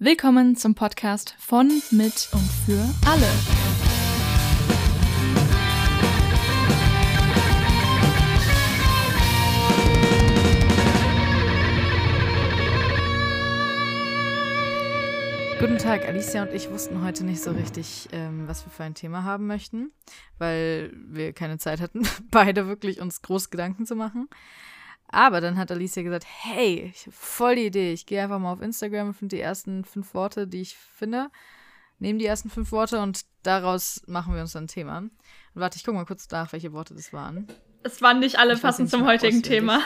Willkommen zum Podcast von, mit und für alle. Guten Tag, Alicia und ich wussten heute nicht so richtig, ähm, was wir für ein Thema haben möchten, weil wir keine Zeit hatten, beide wirklich uns groß Gedanken zu machen. Aber dann hat Alicia gesagt, hey, ich habe voll die Idee. Ich gehe einfach mal auf Instagram und finde die ersten fünf Worte, die ich finde. Nehme die ersten fünf Worte und daraus machen wir uns dann ein Thema. Und warte, ich gucke mal kurz nach, welche Worte das waren. Es waren nicht alle Ich passend zum heutigen. Thema.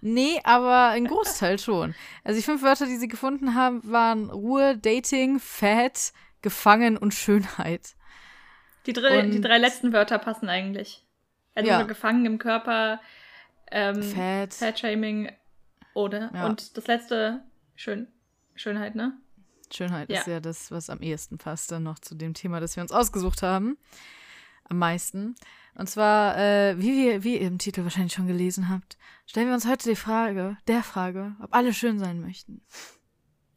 Nee, aber ein Großteil schon. Also die fünf Wörter, die sie gefunden haben, waren Ruhe, Dating, Fat, Gefangen und Schönheit. Die, drei- Und- die drei letzten Wörter passen eigentlich. Also Ja. gefangen im Körper, ähm, Fat. Fat-Shaming oder. Ja. Und das letzte, schön, Schönheit, ne? Schönheit Ja. ist ja das, was am ehesten passt dann noch zu dem Thema, das wir uns ausgesucht haben. Am meisten. Und zwar, äh, wie, wir, wie ihr im Titel wahrscheinlich schon gelesen habt, stellen wir uns heute die Frage, der Frage, ob alle schön sein möchten.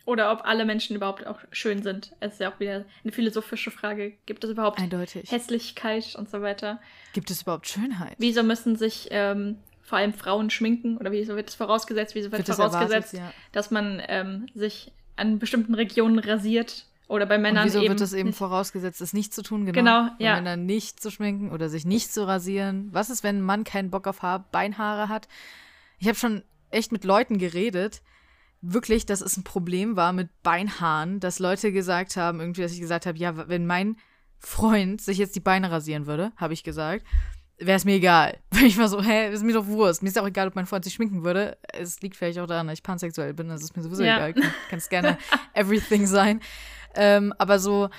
Oder ob alle Menschen überhaupt auch schön sind. Es ist ja auch wieder eine philosophische Frage. Gibt es überhaupt Eindeutig. Hässlichkeit und so weiter? Gibt es überhaupt Schönheit? Wieso müssen sich ähm, vor allem Frauen schminken? Oder wieso wird es vorausgesetzt? Wieso wird, das vorausgesetzt, erwartet, ja. dass man ähm, sich an bestimmten Regionen rasiert? Oder bei Und Männern wieso eben. wird das eben nicht. vorausgesetzt, es nicht zu tun? Genau. Genau, Bei ja. Männern nicht zu schminken oder sich nicht zu rasieren. Was ist, wenn ein Mann keinen Bock auf Haar, Beinhaare hat? Ich habe schon echt mit Leuten geredet, wirklich, dass es ein Problem war mit Beinhaaren, dass Leute gesagt haben, irgendwie, dass ich gesagt habe, ja, wenn mein Freund sich jetzt die Beine rasieren würde, habe ich gesagt, wäre es mir egal. Weil ich war so, hä, ist mir doch Wurst. Mir ist auch egal, ob mein Freund sich schminken würde. Es liegt vielleicht auch daran, dass ich pansexuell bin, das ist mir sowieso Ja. egal. Kann, kann es gerne everything sein. Ähm, aber so,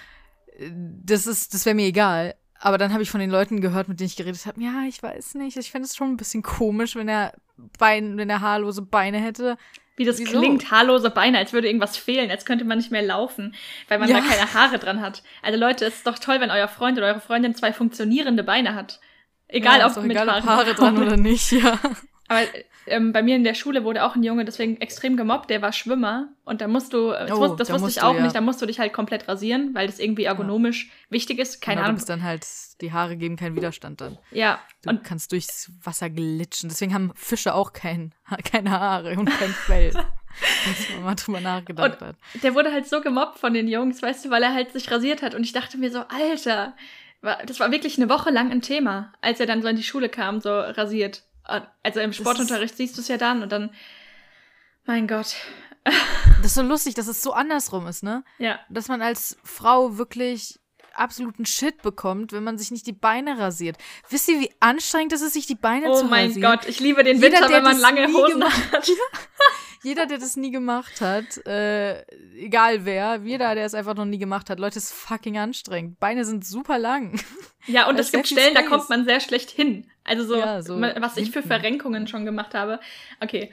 äh, das ist, das wäre mir egal. Aber dann habe ich von den Leuten gehört, mit denen ich geredet habe, ja, ich weiß nicht, ich fände es schon ein bisschen komisch, wenn er Bein, wenn er haarlose Beine hätte. Wie das Wieso? klingt, haarlose Beine, als würde irgendwas fehlen, als könnte man nicht mehr laufen, weil man Ja. da keine Haare dran hat. Also Leute, es ist doch toll, wenn euer Freund oder eure Freundin zwei funktionierende Beine hat. Egal, ja, ob mit egal, Haaren. ob Haare dran oder nicht, ja. Aber ähm, bei mir in der Schule wurde auch ein Junge deswegen extrem gemobbt, der war Schwimmer und da musst du, das, Oh, wus- das da wusste musst ich du, auch ja. nicht, da musst du dich halt komplett rasieren, weil das irgendwie ergonomisch wichtig ist. Keine genau, Ahnung. Du bist dann halt, die Haare geben keinen Widerstand dann. Ja, Du und kannst durchs Wasser glitschen. Deswegen haben Fische auch kein, keine Haare und kein Fell. Dass man mal drüber nachgedacht Und- hat. der wurde halt so gemobbt von den Jungs, weißt du, weil er halt sich rasiert hat. Und ich dachte mir so, Alter, das war wirklich eine Woche lang ein Thema, als er dann so in die Schule kam, so rasiert. Also im Sportunterricht siehst du es ja dann und dann, mein Gott. Das ist so lustig, dass es so andersrum ist, ne? Ja, dass man als Frau wirklich absoluten Shit bekommt, wenn man sich nicht die Beine rasiert. Wisst ihr, wie anstrengend es ist, sich die Beine oh zu mein rasieren? Gott, ich liebe den Jeder, Winter, wenn man lange Hosen hat. Jeder, der das nie gemacht hat, äh, egal wer, jeder, der es einfach noch nie gemacht hat, Leute, ist fucking anstrengend. Beine sind super lang. Ja, und es gibt Stellen, da Space. kommt man sehr schlecht hin. Also so, Ja, so was ich für. Verrenkungen schon gemacht habe. Okay.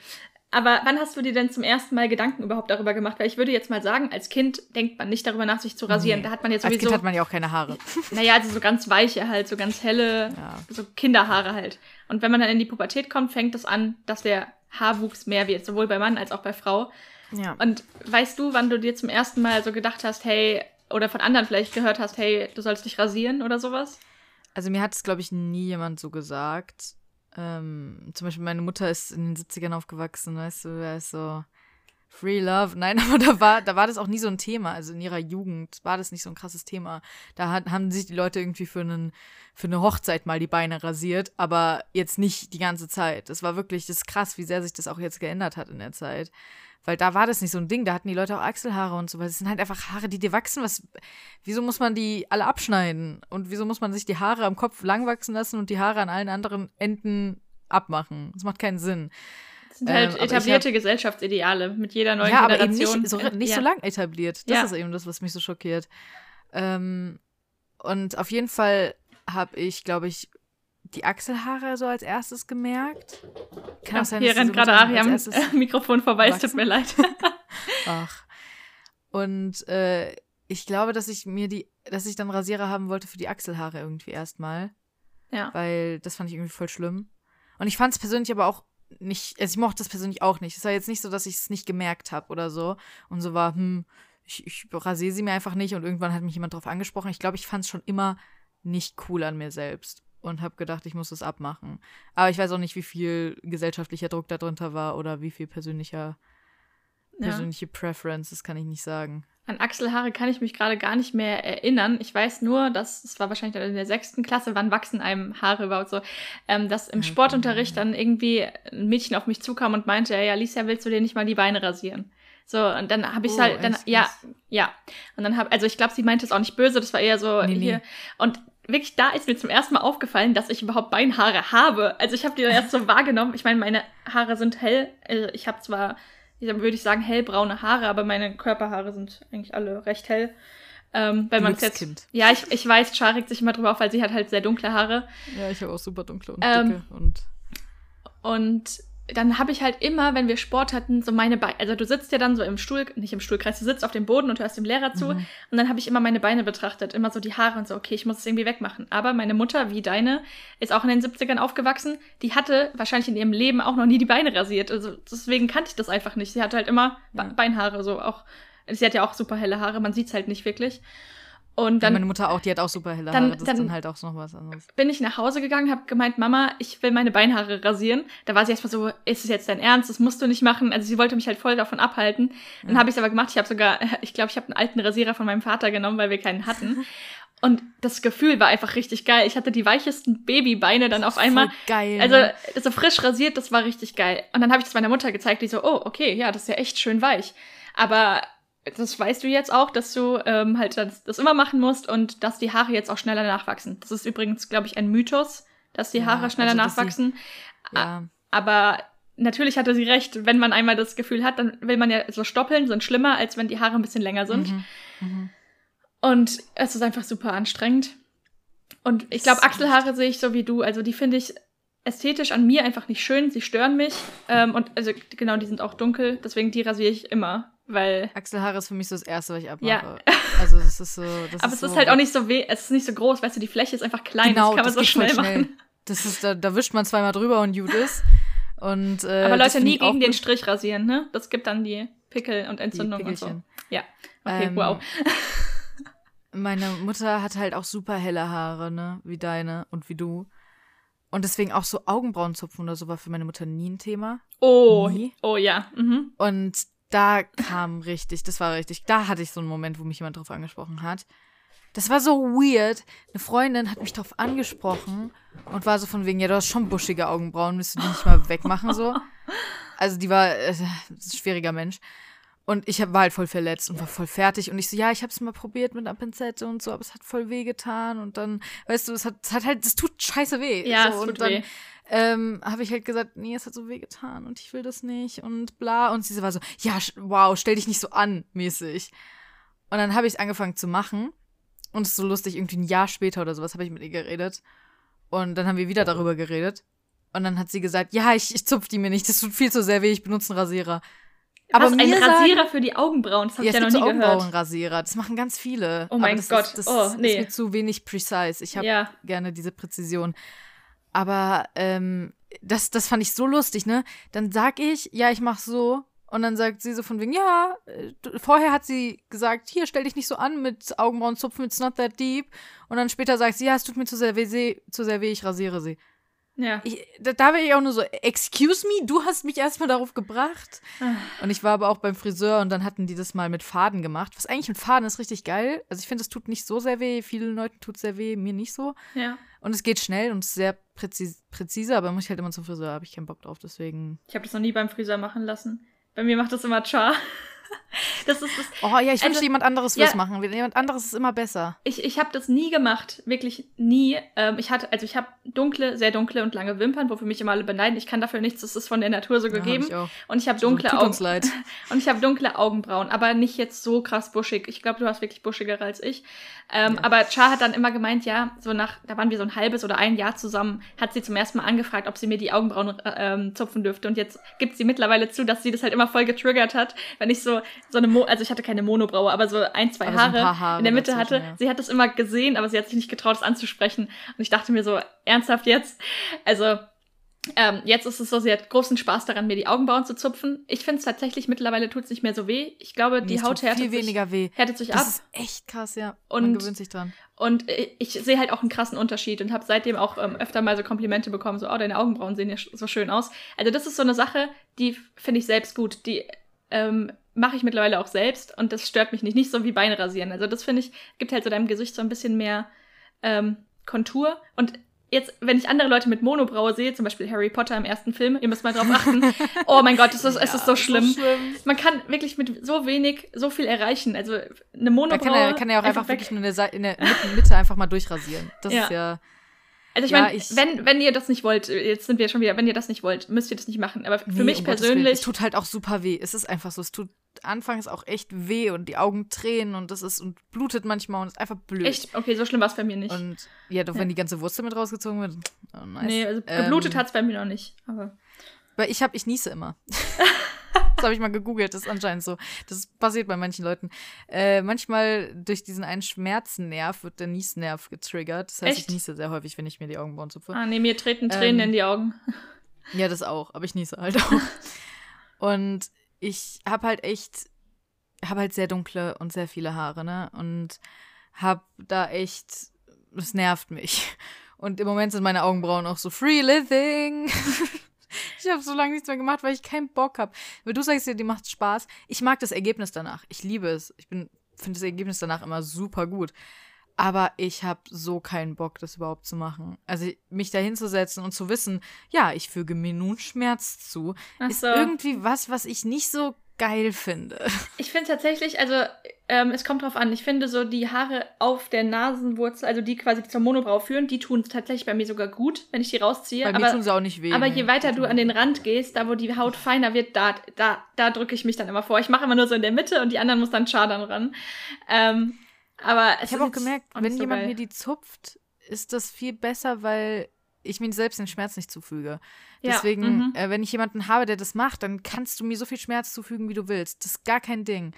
Aber wann hast du dir denn zum ersten Mal Gedanken überhaupt darüber gemacht? Weil ich würde jetzt mal sagen, als Kind denkt man nicht darüber nach, sich zu rasieren. Nee. Da hat man jetzt Als sowieso, Kind hat man ja auch keine Haare. naja, also so ganz weiche halt, so ganz helle, Ja. so Kinderhaare halt. Und wenn man dann in die Pubertät kommt, fängt es an, dass der Haarwuchs mehr wird, sowohl bei Mann als auch bei Frau. Ja. Und weißt du, wann du dir zum ersten Mal so gedacht hast, hey, oder von anderen vielleicht gehört hast, hey, du sollst dich rasieren oder sowas? Also mir hat es, glaube ich, nie jemand so gesagt. Ähm, zum Beispiel meine Mutter ist in den 70ern aufgewachsen, weißt du, da ist so Free Love. Nein, aber da war, da war das auch nie so ein Thema. Also in ihrer Jugend war das nicht so ein krasses Thema. Da hat, haben sich die Leute irgendwie für, einen, für eine Hochzeit mal die Beine rasiert, aber jetzt nicht die ganze Zeit. Das war wirklich, das ist krass, wie sehr sich das auch jetzt geändert hat in der Zeit. Weil da war das nicht so ein Ding, da hatten die Leute auch Achselhaare und so, weil es sind halt einfach Haare, die dir wachsen. Was, wieso muss man die alle abschneiden? Und wieso muss man sich die Haare am Kopf lang wachsen lassen und die Haare an allen anderen Enden abmachen? Das macht keinen Sinn. Das sind Ähm, halt ich etablierte Gesellschaftsideale mit jeder neuen ja, aber eben Generation. nicht so, nicht ja. so lang etabliert. Das Ja. ist eben das, was mich so schockiert. Ähm, und auf jeden Fall habe ich, glaube ich, die Achselhaare so als erstes gemerkt. Kann Ja, auch sein, hier rennt gerade Ari am Mikrofon vorbei, es tut mir leid. Ach. Und äh, ich glaube, dass ich mir die, dass ich dann Rasierer haben wollte für die Achselhaare irgendwie erstmal. ja. Weil das fand ich irgendwie voll schlimm. Und ich fand es persönlich aber auch nicht, also ich mochte das persönlich auch nicht. Es war jetzt nicht so, dass ich es nicht gemerkt habe oder so und so war, hm, ich, ich rasiere sie mir einfach nicht und irgendwann hat mich jemand drauf angesprochen. Ich glaube, ich fand es schon immer nicht cool an mir selbst und habe gedacht, ich muss das abmachen. Aber ich weiß auch nicht, wie viel gesellschaftlicher Druck darunter war oder wie viel persönlicher, persönliche ja. Preference, das kann ich nicht sagen. An Achselhaare kann ich mich gerade gar nicht mehr erinnern. Ich weiß nur, dass es war wahrscheinlich in der sechsten Klasse, wann wachsen einem Haare überhaupt so, ähm, dass im Sportunterricht dann irgendwie ein Mädchen auf mich zukam und meinte, ja, Alicia, willst du dir nicht mal die Beine rasieren? So, und dann habe ich oh, halt, dann, ja, ja. Und dann habe, also ich glaube, sie meinte es auch nicht böse, das war eher so nee, hier. Nee. Und wirklich, da ist mir zum ersten Mal aufgefallen, dass ich überhaupt Beinhaare habe. Also ich habe die erst so wahrgenommen. Ich meine, meine Haare sind hell. Also ich habe zwar, würde ich sagen, hellbraune Haare, aber meine Körperhaare sind eigentlich alle recht hell. Ähm, wenn man jetzt. Ja, ich, ich weiß, Char regt sich immer drüber auf, weil sie hat halt sehr dunkle Haare. Ja, ich habe auch super dunkle und ähm, dicke und. Und dann habe ich halt immer, wenn wir Sport hatten, so meine Beine, also du sitzt ja dann so im Stuhl, nicht im Stuhlkreis, du sitzt auf dem Boden und hörst dem Lehrer zu mhm. und dann habe ich immer meine Beine betrachtet, immer so die Haare und so, okay, ich muss es irgendwie wegmachen. Aber meine Mutter, wie deine, ist auch in den 70ern aufgewachsen, die hatte wahrscheinlich in ihrem Leben auch noch nie die Beine rasiert, also deswegen kannte ich das einfach nicht. Sie hatte halt immer ja. Beinhaare, so auch, sie hat ja auch super helle Haare, man sieht es halt nicht wirklich. Und dann, ja, meine Mutter auch, die hat auch super helle Haare. Dann, das dann ist dann halt auch noch was anderes. Bin ich nach Hause gegangen, habe gemeint, Mama, ich will meine Beinhaare rasieren. Da war sie erstmal so, ist es jetzt dein Ernst? Das musst du nicht machen. Also sie wollte mich halt voll davon abhalten. Dann ja. habe ich es aber gemacht. Ich habe sogar, ich glaube, ich habe einen alten Rasierer von meinem Vater genommen, weil wir keinen hatten. Und das Gefühl war einfach richtig geil. Ich hatte die weichesten Babybeine dann auf einmal. geil. Also so frisch rasiert, das war richtig geil. Und dann habe ich das meiner Mutter gezeigt, die so, oh, okay, ja, das ist ja echt schön weich. Aber das weißt du jetzt auch, dass du ähm, halt das, das, immer machen musst und dass die Haare jetzt auch schneller nachwachsen. Das ist übrigens, glaube ich, ein Mythos, dass die Haare ja, schneller also, nachwachsen. Sie, ja. Aber natürlich hatte sie recht, wenn man einmal das Gefühl hat, dann will man ja so stoppeln, sind schlimmer, als wenn die Haare ein bisschen länger sind. Mhm. Mhm. Und es ist einfach super anstrengend. Und ich glaube, Achselhaare sehe ich so wie du. Also die finde ich ästhetisch an mir einfach nicht schön. Sie stören mich. Ähm, und also genau, die sind auch dunkel. Deswegen die rasiere ich immer. Weil. Achselhaare ist für mich so das Erste, was ich abmache. Ja. Also das ist so. Das Aber es so ist halt auch nicht so weh, es ist nicht so groß, weißt du, die Fläche ist einfach klein, genau, das kann man so schnell, schnell machen. Das ist, da, da wischt man zweimal drüber und gut ist. Und, äh, Aber Leute, nie gegen den Strich rasieren, ne? Das gibt dann die Pickel und Entzündung und so. Ja. Okay, ähm, wow. meine Mutter hat halt auch super helle Haare, ne? Wie deine und wie du. Und deswegen auch so Augenbrauenzupfen oder so war für meine Mutter nie ein Thema. Oh, nie. oh ja. Mhm. Und da kam richtig, das war richtig, da hatte ich so einen Moment, wo mich jemand drauf angesprochen hat. Das war so weird. Eine Freundin hat mich drauf angesprochen und war so von wegen, ja, du hast schon buschige Augenbrauen, müsst du die nicht mal wegmachen, so. Also die war äh, ein schwieriger Mensch. Und ich hab, war halt voll verletzt und war voll fertig. Und ich so, ja, ich hab's mal probiert mit einer Pinzette und so, aber es hat voll weh getan. Und dann, weißt du, es hat, es hat halt, es tut scheiße weh. Ja, so, es tut und dann, weh ähm, habe ich halt gesagt, nee, es hat so weh getan und ich will das nicht und bla. Und sie war so, ja, wow, stell dich nicht so an, mäßig. Und dann habe ich angefangen zu machen. Und es ist so lustig, irgendwie ein Jahr später oder sowas habe ich mit ihr geredet. Und dann haben wir wieder darüber geredet. Und dann hat sie gesagt, ja, ich, ich zupf die mir nicht, das tut viel zu sehr weh, ich benutze einen Rasierer. Aber Was, ein Rasierer sagen, für die Augenbrauen, das habe ja, ich ja noch nie so gehört. Augenbrauenrasierer, das machen ganz viele. Oh mein das Gott, ist, das oh, nee. ist mir zu wenig precise. Ich habe ja. gerne diese Präzision. Aber ähm, das, das fand ich so lustig, ne? Dann sag ich, ja, ich mach so. Und dann sagt sie so von wegen, ja, vorher hat sie gesagt, hier, stell dich nicht so an mit Augenbrauenzupfen, it's not that deep. Und dann später sagt sie, ja, es tut mir zu sehr weh, zu sehr weh ich rasiere sie. Ja. Ich, da, da wäre ich auch nur so, excuse me, du hast mich erstmal darauf gebracht. Ah. Und ich war aber auch beim Friseur und dann hatten die das mal mit Faden gemacht. Was eigentlich mit Faden ist richtig geil. Also ich finde, es tut nicht so sehr weh. Vielen Leuten tut es sehr weh, mir nicht so. Ja. Und es geht schnell und sehr präzise, präzise aber muss ich halt immer zum Friseur, habe ich keinen Bock drauf, deswegen. Ich habe das noch nie beim Friseur machen lassen. Bei mir macht das immer Char. Das ist das. Oh ja, ich also, wünschte, jemand anderes würde es machen. Jemand anderes ist immer besser. Ich, ich habe das nie gemacht, wirklich nie. Ähm, ich hatte, also ich habe dunkle, sehr dunkle und lange Wimpern, wofür mich immer alle beneiden. Ich kann dafür nichts, das ist von der Natur so gegeben. Ja, ich und ich habe dunkle so, Augen. leid. Und ich habe dunkle Augenbrauen, aber nicht jetzt so krass buschig. Ich glaube, du hast wirklich buschigere als ich. Ähm, ja. Aber Char hat dann immer gemeint, ja, so nach, da waren wir so ein halbes oder ein Jahr zusammen, hat sie zum ersten Mal angefragt, ob sie mir die Augenbrauen äh, ähm, zupfen dürfte. Und jetzt gibt sie mittlerweile zu, dass sie das halt immer voll getriggert hat, wenn ich so so eine, Mo also ich hatte keine Monobraue, aber so ein, zwei Haare, so Haare, in der Mitte hatte. Ja. Sie hat das immer gesehen, aber sie hat sich nicht getraut, es anzusprechen. Und ich dachte mir so, ernsthaft jetzt? Also, Ähm, jetzt ist es so, sie hat großen Spaß daran, mir die Augenbrauen zu zupfen. Ich finde es tatsächlich, mittlerweile tut es nicht mehr so weh. Ich glaube, die Haut härtet viel sich, weniger weh. härtet sich Das ab. ist echt krass, ja. Und- Man gewöhnt sich dran. Und ich, ich sehe halt auch einen krassen Unterschied und habe seitdem auch ähm, öfter mal so Komplimente bekommen, so, oh, deine Augenbrauen sehen ja so schön aus. Also das ist so eine Sache, die finde ich selbst gut. Die ähm, mache ich mittlerweile auch selbst und das stört mich nicht. Nicht so wie Beine rasieren. Also das finde ich, gibt halt so deinem Gesicht so ein bisschen mehr ähm, Kontur. Und jetzt, wenn ich andere Leute mit Monobraue sehe, zum Beispiel Harry Potter im ersten Film, ihr müsst mal drauf achten. oh mein Gott, es ist, es ist so schlimm. Man kann wirklich mit so wenig so viel erreichen. Also eine Da Monobraue. kann er, kann er auch einfach weg. wirklich nur in der, in der Mitte, Mitte einfach mal durchrasieren. Das Ja. ist ja. Also ich Ja, meine, wenn, wenn ihr das nicht wollt, jetzt sind wir schon wieder, wenn ihr das nicht wollt, müsst ihr das nicht machen. Aber für Nee, mich um persönlich, Es tut halt auch super weh. Es ist einfach so. Es tut anfangs auch echt weh und die Augen tränen und das ist und blutet manchmal und ist einfach blöd. echt, okay, so schlimm war es bei mir nicht. Und ja, doch Ja. wenn die ganze Wurzel mit rausgezogen wird. Oh, nice. nee, also geblutet Ähm, hat's bei mir noch nicht. Aber Weil ich habe, ich niese immer. das habe ich mal gegoogelt, das ist anscheinend so. Das passiert bei manchen Leuten. Äh, manchmal durch diesen einen Schmerznerv wird der Niesnerv getriggert. Das heißt, Echt? ich niese sehr häufig, wenn ich mir die Augenbrauen zupfe. ah, nee, mir treten Tränen Ähm, in die Augen. Ja, das auch, aber ich niese halt auch. Und ich habe halt echt, habe halt sehr dunkle und sehr viele Haare, ne? Und habe da echt, es nervt mich. Und im Moment sind meine Augenbrauen auch so free living. ich habe so lange nichts mehr gemacht, weil ich keinen Bock habe. Weil du sagst dir, die macht Spaß. Ich mag das Ergebnis danach. Ich liebe es. Ich bin finde das Ergebnis danach immer super gut. Aber ich habe so keinen Bock, das überhaupt zu machen. Also mich da hinzusetzen und zu wissen, ja, ich füge mir nun Schmerz zu, Ach ist so. irgendwie was, was ich nicht so geil finde. Ich finde tatsächlich, also ähm, es kommt drauf an. Ich finde so die Haare auf der Nasenwurzel, also die quasi zur Monobraue führen, die tun tatsächlich bei mir sogar gut, wenn ich die rausziehe. Bei mir aber tun sie auch nicht weh. aber nee. je weiter du an den Rand gehst, da wo die Haut feiner wird, da, da, da drücke ich mich dann immer vor. Ich mache immer nur so in der Mitte und die anderen muss dann schadern ran. Ähm, aber Ich habe auch gemerkt, auch wenn so jemand geil. mir die zupft, ist das viel besser, weil ich mir selbst den Schmerz nicht zufüge. Ja, Deswegen, mhm. äh, wenn ich jemanden habe, der das macht, dann kannst du mir so viel Schmerz zufügen, wie du willst. Das ist gar kein Ding.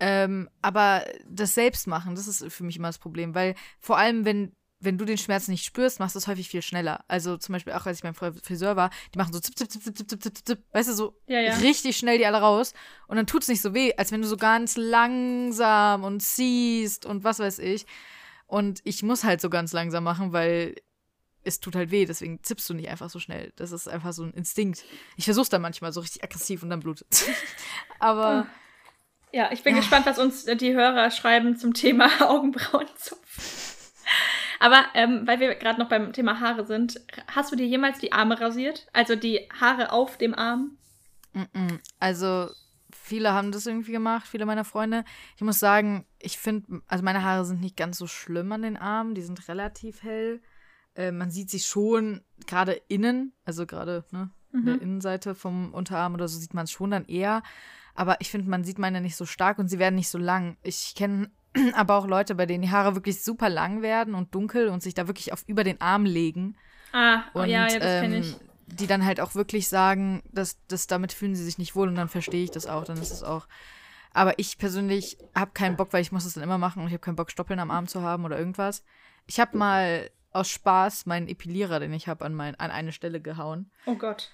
Ähm, aber das Selbstmachen, das ist für mich immer das Problem, weil vor allem, wenn wenn du den Schmerz nicht spürst, machst du es häufig viel schneller. Also zum Beispiel auch, als ich beim Friseur war, die machen so zip, zip, zip, zip, zip, zip, zip, zip, weißt du, so Ja, ja. richtig schnell die alle raus. Und dann tut es nicht so weh, als wenn du so ganz langsam und ziehst und was weiß ich. Und ich muss halt so ganz langsam machen, weil es tut halt weh, deswegen zippst du nicht einfach so schnell. Das ist einfach so ein Instinkt. Ich versuch's dann manchmal so richtig aggressiv und dann blutet. Aber Ja, ich bin Ja. gespannt, was uns die Hörer schreiben zum Thema Augenbrauenzupfen. Aber ähm, weil wir gerade noch beim Thema Haare sind, hast du dir jemals die Arme rasiert? Also die Haare auf dem Arm? Also, viele haben das irgendwie gemacht, viele meiner Freunde. Ich muss sagen, ich finde, also meine Haare sind nicht ganz so schlimm an den Armen, die sind relativ hell. Äh, man sieht sie schon gerade innen, also gerade ne, in der Mhm. Innenseite vom Unterarm oder so sieht man es schon dann eher. Aber ich finde, man sieht meine nicht so stark und sie werden nicht so lang. Ich kenne aber auch Leute, bei denen die Haare wirklich super lang werden und dunkel und sich da wirklich auf über den Arm legen. Ah, oh, Und ja, ja, das kenne ähm, ich. die dann halt auch wirklich sagen, dass, dass damit fühlen sie sich nicht wohl und dann verstehe ich das auch, dann ist es auch. Aber ich persönlich habe keinen Bock, weil ich muss das dann immer machen und ich habe keinen Bock, Stoppeln am Arm zu haben oder irgendwas. Ich habe mal aus Spaß meinen Epilierer, den ich habe, an, mein, an eine Stelle gehauen. Oh Gott.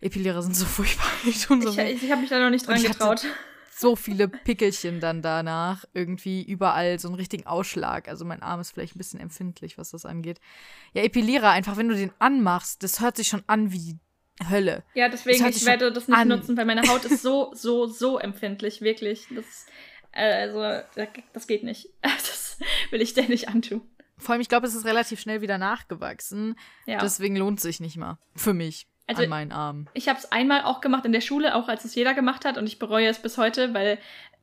Epilierer sind so furchtbar, tun so Ich, ich habe mich da noch nicht dran ich getraut. So viele Pickelchen dann danach, irgendwie überall so einen richtigen Ausschlag. Also mein Arm ist vielleicht ein bisschen empfindlich, was das angeht. Ja, Epilierer einfach, wenn du den anmachst, das hört sich schon an wie Hölle. Ja, deswegen, ich werde das nicht an. nutzen, weil meine Haut ist so, so, so empfindlich, wirklich. Das, äh, also, das geht nicht. Das will ich dir nicht antun. Vor allem, ich glaube, es ist relativ schnell wieder nachgewachsen. Ja. Deswegen lohnt es sich nicht mal. Für mich. Also- an meinen Armen. Ich habe es einmal auch gemacht in der Schule, auch als es jeder gemacht hat und ich bereue es bis heute, weil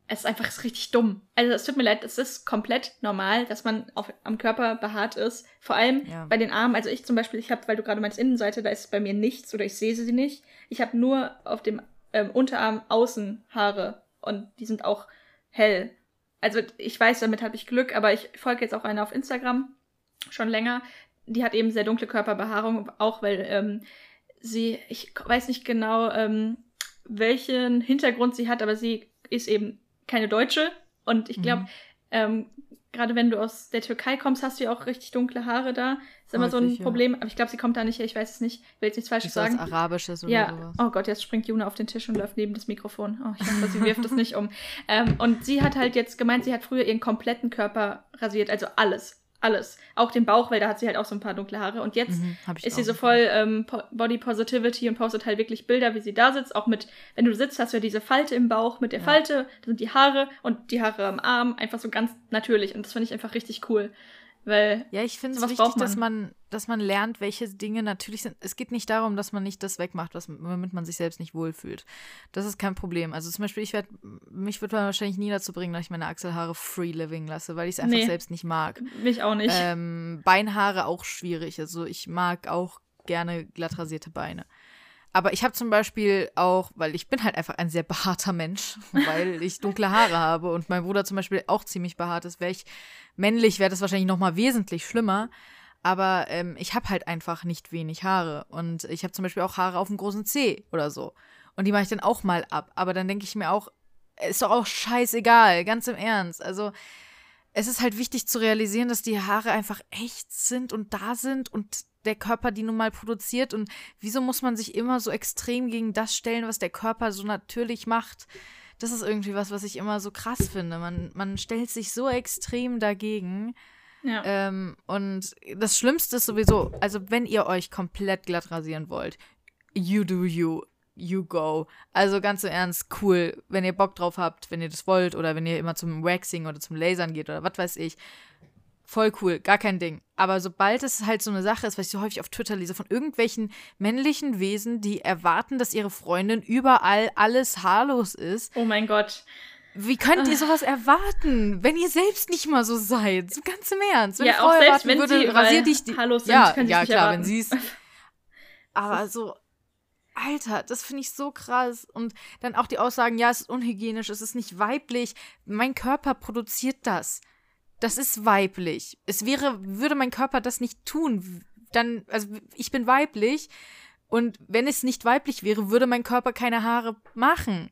es einfach ist richtig dumm. Also es tut mir leid, es ist komplett normal, dass man auf, am Körper behaart ist. Vor allem Ja. bei den Armen. Also ich zum Beispiel, ich habe, weil du gerade meinst Innenseite, da ist bei mir nichts oder ich sehe sie nicht. Ich habe nur auf dem ähm, Unterarm außen Haare und die sind auch hell. Also ich weiß, damit habe ich Glück, aber ich folge jetzt auch einer auf Instagram schon länger. Die hat eben sehr dunkle Körperbehaarung, auch weil ähm, sie, ich weiß nicht genau, ähm, welchen Hintergrund sie hat, aber sie ist eben keine Deutsche. Und ich glaube, Mhm. ähm, gerade wenn du aus der Türkei kommst, hast du ja auch richtig dunkle Haare da. Ist immer so ein Häufig, ja. Problem. Aber ich glaube, sie kommt da nicht her. Ich weiß es nicht. Ich will jetzt nichts Falsches So was sagen. Arabisches oder Ja, sowas. oh Gott, jetzt springt Juna auf den Tisch und läuft neben das Mikrofon. Oh, ich hoffe, sie wirft es nicht um. Ähm, und sie hat halt jetzt gemeint, sie hat früher ihren kompletten Körper rasiert, also alles. Alles. Auch den Bauch, weil da hat sie halt auch so ein paar dunkle Haare. Und jetzt Mhm, ist sie so voll ähm, Body Positivity und postet halt wirklich Bilder, wie sie da sitzt. Auch mit, wenn du sitzt, hast du ja diese Falte im Bauch mit der Ja. Falte, da sind die Haare und die Haare am Arm, einfach so ganz natürlich. Und das finde ich einfach richtig cool. Weil, Ja, ich finde es wichtig, braucht dass man, dass man lernt, welche Dinge natürlich sind. Es geht nicht darum, dass man nicht das wegmacht, was, womit man sich selbst nicht wohlfühlt. Das ist kein Problem. Also zum Beispiel, ich werde, mich wird man wahrscheinlich nie dazu bringen, dass ich meine Achselhaare free living lasse, weil ich es einfach Nee. selbst nicht mag. mich auch nicht. Ähm, Beinhaare auch schwierig. Also ich mag auch gerne glatt rasierte Beine. Aber ich habe zum Beispiel auch, weil ich bin halt einfach ein sehr behaarter Mensch, weil ich dunkle Haare habe und mein Bruder zum Beispiel auch ziemlich behaart ist. Wäre ich männlich, wäre das wahrscheinlich noch mal wesentlich schlimmer. Aber ähm, ich habe halt einfach nicht wenig Haare. Und ich habe zum Beispiel auch Haare auf dem großen Zeh oder so. Und die mache ich dann auch mal ab. Aber dann denke ich mir auch, ist doch auch scheißegal, ganz im Ernst. Also es ist halt wichtig zu realisieren, dass die Haare einfach echt sind und da sind und der Körper die nun mal produziert. Und wieso muss man sich immer so extrem gegen das stellen, was der Körper so natürlich macht? Das ist irgendwie was, was ich immer so krass finde. Man, man stellt sich so extrem dagegen. ja. Ähm, und das Schlimmste ist sowieso, also wenn ihr euch komplett glatt rasieren wollt, you do you, you go. Also ganz im Ernst, cool, wenn ihr Bock drauf habt, wenn ihr das wollt oder wenn ihr immer zum Waxing oder zum Lasern geht oder was weiß ich. Voll cool, gar kein Ding. Aber sobald es halt so eine Sache ist, was ich so häufig auf Twitter lese, von irgendwelchen männlichen Wesen, die erwarten, dass ihre Freundin überall alles haarlos ist, oh mein Gott. wie könnt ihr sowas erwarten, wenn ihr selbst nicht mal so seid? So ganz im Ernst. Wenn Ja, Frau auch selbst wenn würde, sie rasier dich die. Hallo sind, ja, ja klar, erwarten. wenn sie es. Aber so, Alter, das finde ich so krass. Und dann auch die Aussagen, ja, es ist unhygienisch, es ist nicht weiblich. Mein Körper produziert das. Das ist weiblich. Es wäre, würde mein Körper das nicht tun, dann, also ich bin weiblich. Und wenn es nicht weiblich wäre, würde mein Körper keine Haare machen.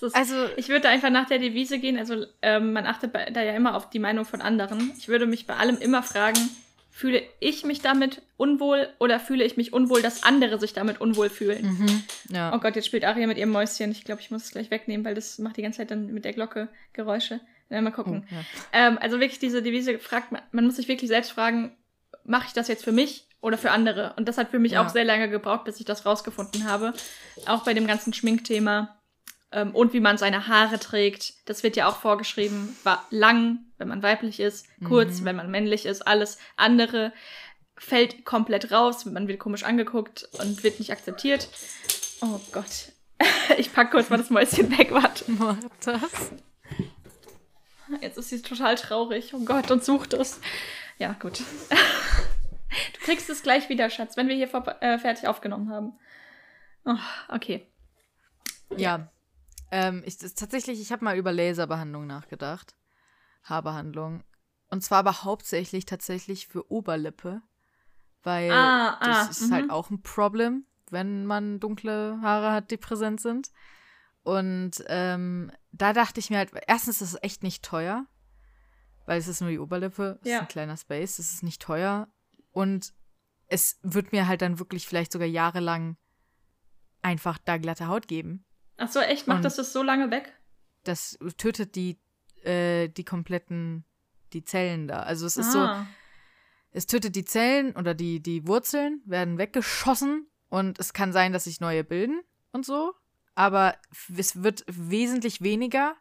Ist- Also, Ich würde einfach nach der Devise gehen. Also ähm, man achtet bei, da ja immer auf die Meinung von anderen. Ich würde mich bei allem immer fragen, fühle ich mich damit unwohl oder fühle ich mich unwohl, dass andere sich damit unwohl fühlen? mhm, ja. Oh Gott, jetzt spielt Aria mit ihrem Mäuschen. Ich glaube, ich muss es gleich wegnehmen, weil das macht die ganze Zeit dann mit der Glocke Geräusche. Ja, mal Oh, gucken. ja. Ähm, also wirklich diese Devise fragt man, man muss sich wirklich selbst fragen, mache ich das jetzt für mich oder für andere? Und das hat für mich Ja. auch sehr lange gebraucht, bis ich das rausgefunden habe. Auch bei dem ganzen Schminkthema ähm, und wie man seine Haare trägt. Das wird ja auch vorgeschrieben. War lang, wenn man weiblich ist, kurz, Mhm. wenn man männlich ist. Alles andere fällt komplett raus. Man wird komisch angeguckt und wird nicht akzeptiert. Oh Gott. Ich pack kurz mal das Mäuschen weg, warte. Mach das. Jetzt ist sie total traurig. Oh Gott, und sucht es. Ja, gut. Du kriegst es gleich wieder, Schatz, wenn wir hier äh, fertig aufgenommen haben. Oh, okay. Ja. Ähm, ich, das, tatsächlich, ich habe mal über Laserbehandlung nachgedacht. Haarbehandlung. Und zwar aber hauptsächlich tatsächlich für Oberlippe. Weil Ah, das ah, ist halt mhm. auch ein Problem, wenn man dunkle Haare hat, die präsent sind. Und ähm, da dachte ich mir halt, erstens ist es echt nicht teuer, weil es ist nur die Oberlippe, es Ja. ist ein kleiner Space, es ist nicht teuer. Und es wird mir halt dann wirklich vielleicht sogar jahrelang einfach da glatte Haut geben. Ach so, echt? Macht Und- das das so lange weg? Das tötet die, äh, die kompletten, die Zellen da. Also es ist so, Ah. es tötet die Zellen oder die, die Wurzeln werden weggeschossen und es kann sein, dass sich neue bilden und so. Aber es wird wesentlich weniger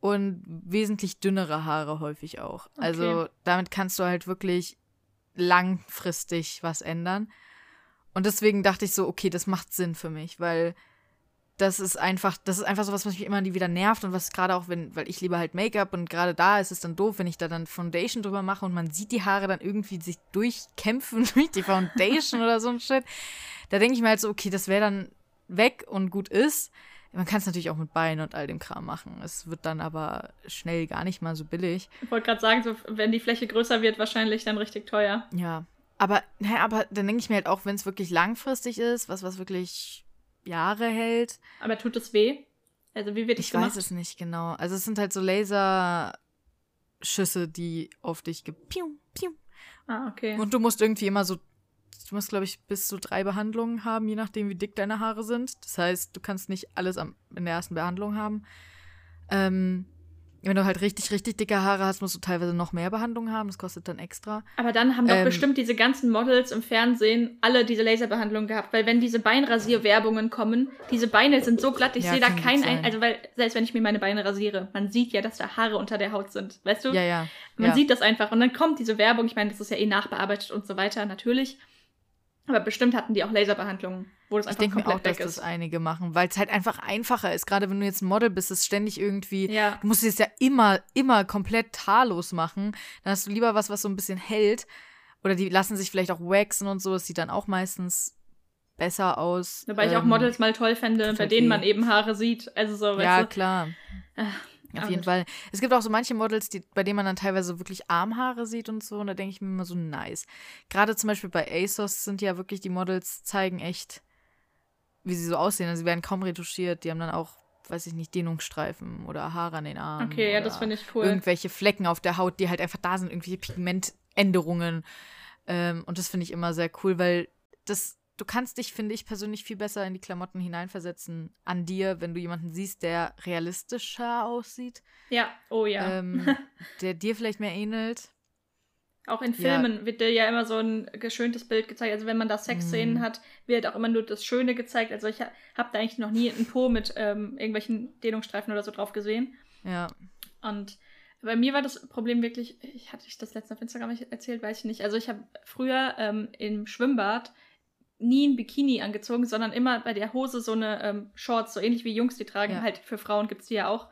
und wesentlich dünnere Haare häufig auch. Also Okay. damit kannst du halt wirklich langfristig was ändern. Und deswegen dachte ich so, okay, das macht Sinn für mich, weil das ist einfach, das ist einfach sowas, was mich immer wieder nervt und was gerade auch, wenn, weil ich liebe halt Make-up und gerade da ist es dann doof, wenn ich da dann Foundation drüber mache und man sieht die Haare dann irgendwie sich durchkämpfen durch die Foundation oder so ein Shit. Da denke ich mir halt so, okay, das wäre dann weg und gut ist. Man kann es natürlich auch mit Beinen und all dem Kram machen. Es wird dann aber schnell gar nicht mal so billig. Ich wollte gerade sagen, so, wenn die Fläche größer wird, wahrscheinlich dann richtig teuer. Ja. Aber, naja, aber dann denke ich mir halt auch, wenn es wirklich langfristig ist, was, was wirklich Jahre hält, Aber tut es weh? Also wie wird es Ich gemacht? weiß es nicht genau. Also es sind halt so Laser Schüsse, die auf dich gepiu, piu. Ah, okay. Und du musst irgendwie immer so, du musst, glaube ich, bis zu drei Behandlungen haben, je nachdem, wie dick deine Haare sind. Das heißt, du kannst nicht alles am, in der ersten Behandlung haben. Ähm, wenn du halt richtig, richtig dicke Haare hast, musst du teilweise noch mehr Behandlungen haben. Das kostet dann extra. Aber dann haben doch Ähm, bestimmt diese ganzen Models im Fernsehen alle diese Laserbehandlung gehabt, weil wenn diese Beinrasierwerbungen kommen, diese Beine sind so glatt, ich Ja, sehe da kann gut kein ein, sein. also weil selbst wenn ich mir meine Beine rasiere, man sieht ja, dass da Haare unter der Haut sind, weißt du? Ja, ja. Man ja. sieht das einfach und dann kommt diese Werbung, ich meine, das ist ja eh nachbearbeitet und so weiter, natürlich. Aber bestimmt hatten die auch Laserbehandlungen, wo das Ich einfach mir komplett auch, dass weg das ist. einige machen, weil es halt einfach einfacher ist. Gerade wenn du jetzt ein Model bist, ist ständig irgendwie. Ja. Du musst es ja immer, immer komplett haarlos machen. Dann hast du lieber was, was so ein bisschen hält. Oder die lassen sich vielleicht auch waxen und so. Das sieht dann auch meistens besser aus. Wobei ich auch Ähm, Models mal toll fände, bei denen man eben Haare sieht. Also so, weißt Ja, du. klar. Ah, Auf aber jeden. Fall. Es gibt auch so manche Models, die, bei denen man dann teilweise wirklich Armhaare sieht und so. Und da denke ich mir immer so, nice. Gerade zum Beispiel bei ASOS sind ja wirklich die Models, zeigen echt, wie sie so aussehen. Also sie werden kaum retuschiert. Die haben dann auch, weiß ich nicht, Dehnungsstreifen oder Haare an den Armen. Okay, ja, das finde ich cool. Irgendwelche Flecken auf der Haut, die halt einfach da sind, irgendwelche Pigmentänderungen. Ähm, und das finde ich immer sehr cool, weil das, du kannst dich, finde ich persönlich, viel besser in die Klamotten hineinversetzen an dir, wenn du jemanden siehst, der realistischer aussieht, Ja, oh ja. ähm, der dir vielleicht mehr ähnelt. Auch in Ja. Filmen wird dir ja immer so ein geschöntes Bild gezeigt. Also wenn man da Sexszenen Mhm. hat, wird auch immer nur das Schöne gezeigt. Also ich ha habe da eigentlich noch nie einen Po mit ähm, irgendwelchen Dehnungsstreifen oder so drauf gesehen. Ja. Und bei mir war das Problem wirklich, ich hatte ich das letzte auf Instagram erzählt, weiß ich nicht. Also ich habe früher ähm, im Schwimmbad nie ein Bikini angezogen, sondern immer bei der Hose so eine ähm, Shorts, so ähnlich wie Jungs die tragen. Ja. Halt für Frauen gibt es die ja auch.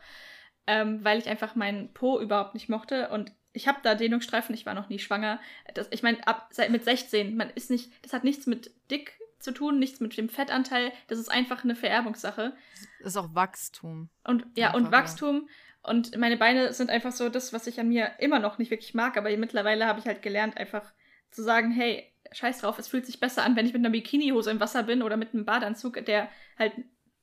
Ähm, weil ich einfach meinen Po überhaupt nicht mochte. Und ich habe da Dehnungsstreifen, ich war noch nie schwanger. Das, ich meine, ab seit mit 16, man ist nicht, das hat nichts mit dick zu tun, nichts mit dem Fettanteil. Das ist einfach eine Vererbungssache. Das ist auch Wachstum. Und ja, Einfach, und ja. Wachstum. Und meine Beine sind einfach so das, was ich an mir immer noch nicht wirklich mag. Aber mittlerweile habe ich halt gelernt, einfach zu sagen, hey, scheiß drauf, es fühlt sich besser an, wenn ich mit einer Bikinihose im Wasser bin oder mit einem Badeanzug, der halt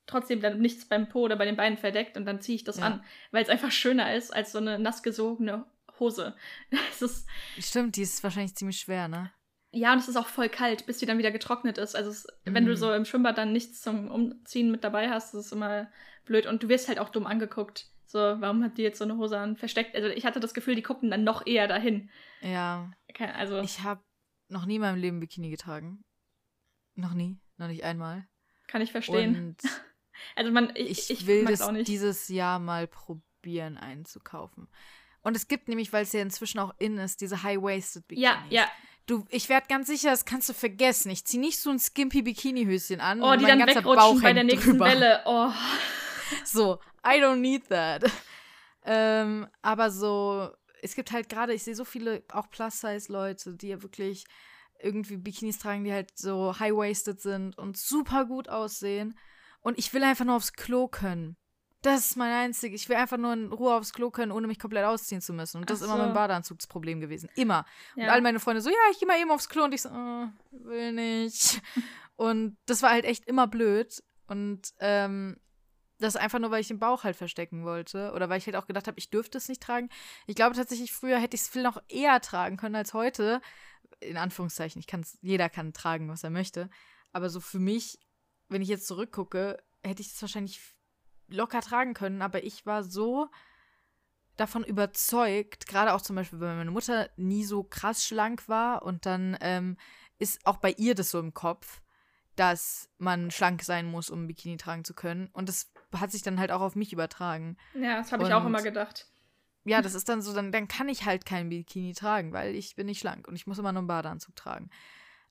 trotzdem dann nichts beim Po oder bei den Beinen verdeckt und dann ziehe ich das Ja. an, weil es einfach schöner ist als so eine nass gesogene Hose. Es ist, Stimmt, die ist wahrscheinlich ziemlich schwer, ne? ja, und es ist auch voll kalt, bis die dann wieder getrocknet ist. Also es, wenn du Mhm. so im Schwimmbad dann nichts zum Umziehen mit dabei hast, das ist immer blöd. Und du wirst halt auch dumm angeguckt. So, warum hat die jetzt so eine Hose an? Versteckt. Also ich hatte das Gefühl, die gucken dann noch eher dahin. Ja. Also, Ich habe noch nie in meinem Leben Bikini getragen. Noch nie. Noch nicht einmal. kann ich verstehen. Und also man, ich, ich, ich, will das auch nicht. dieses Jahr mal probieren einzukaufen. Und es gibt nämlich, weil es ja inzwischen auch in ist, diese High-Waisted Bikinis. ja, ja. Du, ich werde ganz sicher, das kannst du vergessen. Ich zieh nicht so ein skimpy Bikini-Höschen an. Oh, und die dann ganzer wegrutschen Bauch bei der nächsten drüber. Welle. Oh. So, I don't need that. ähm, aber so, es gibt halt gerade, ich sehe so viele auch Plus-Size-Leute, die ja wirklich irgendwie Bikinis tragen, die halt so high-waisted sind und super gut aussehen. Und ich will einfach nur aufs Klo können. Das ist mein einzig. Ich will einfach nur in Ruhe aufs Klo können, ohne mich komplett ausziehen zu müssen. Und das Ach ist immer so. mein Badeanzugsproblem gewesen. Immer. Und Ja. all meine Freunde so, ja, ich gehe mal eben aufs Klo. Und ich so, äh, will nicht. Und das war halt echt immer blöd. Und ähm, das einfach nur, weil ich den Bauch halt verstecken wollte. Oder weil ich halt auch gedacht habe, ich dürfte es nicht tragen. Ich glaube tatsächlich, früher hätte ich es viel noch eher tragen können als heute. In Anführungszeichen. Ich kann's, jeder kann tragen, was er möchte. Aber so für mich, wenn ich jetzt zurückgucke, hätte ich das wahrscheinlich locker tragen können. Aber ich war so davon überzeugt, gerade auch zum Beispiel, weil meine Mutter nie so krass schlank war und dann ähm, ist auch bei ihr das so im Kopf, dass man schlank sein muss, um ein Bikini tragen zu können. Und das hat sich dann halt auch auf mich übertragen. Ja, das habe ich auch immer gedacht. Ja, das ist dann so, dann, dann kann ich halt kein Bikini tragen, weil ich bin nicht schlank und ich muss immer nur einen Badeanzug tragen.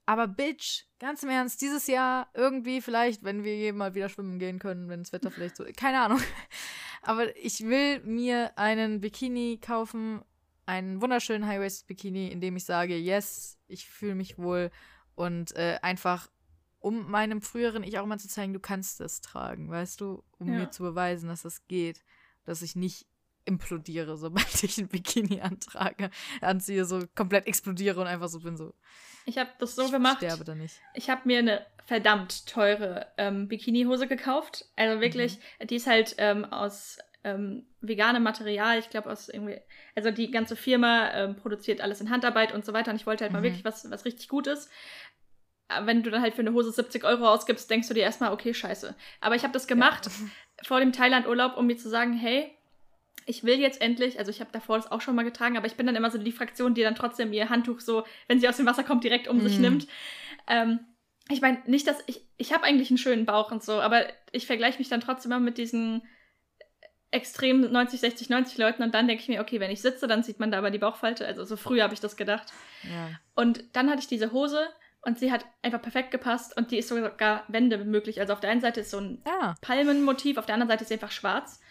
Aber Bitch, ganz im Ernst, dieses Jahr irgendwie vielleicht, wenn wir mal wieder schwimmen gehen können, wenn das Wetter vielleicht so, keine Ahnung. Aber ich will mir einen Bikini kaufen, einen wunderschönen High-Waist-Bikini, in dem ich sage, yes, ich fühle mich wohl und äh, einfach, um meinem früheren Ich auch mal zu zeigen, du kannst das tragen, weißt du, um Ja. mir zu beweisen, dass das geht, dass ich nicht implodiere, sobald ich ein Bikini antrage, anziehe, so komplett explodiere und einfach so bin so. Ich habe das so ich gemacht. sterbe da nicht. Ich habe mir eine verdammt teure ähm, Bikini-Hose gekauft. Also wirklich, Mhm. die ist halt ähm, aus ähm, veganem Material. Ich glaube, aus irgendwie, also die ganze Firma ähm, produziert alles in Handarbeit und so weiter. Und ich wollte halt mhm. mal wirklich was, was richtig Gutes. Wenn du dann halt für eine Hose 70 Euro ausgibst, denkst du dir erstmal, okay, scheiße. Aber ich habe das gemacht ja. vor dem Thailand-Urlaub, um mir zu sagen, hey, ich will jetzt endlich, also ich habe davor das auch schon mal getragen, aber ich bin dann immer so die Fraktion, die dann trotzdem ihr Handtuch so, wenn sie aus dem Wasser kommt, direkt um mm. sich mhm. nimmt. Ähm, ich meine, nicht, dass ich, ich habe eigentlich einen schönen Bauch und so, aber ich vergleiche mich dann trotzdem immer mit diesen extrem 90, 60, 90 Leuten und dann denke ich mir, okay, wenn ich sitze, dann sieht man da aber die Bauchfalte. Also so früh habe ich das gedacht. Ja. Und dann hatte ich diese Hose und sie hat einfach perfekt gepasst und die ist sogar Wände möglich. Also auf der einen Seite ist so ein ja. Palmenmotiv, auf der anderen Seite ist sie einfach schwarz.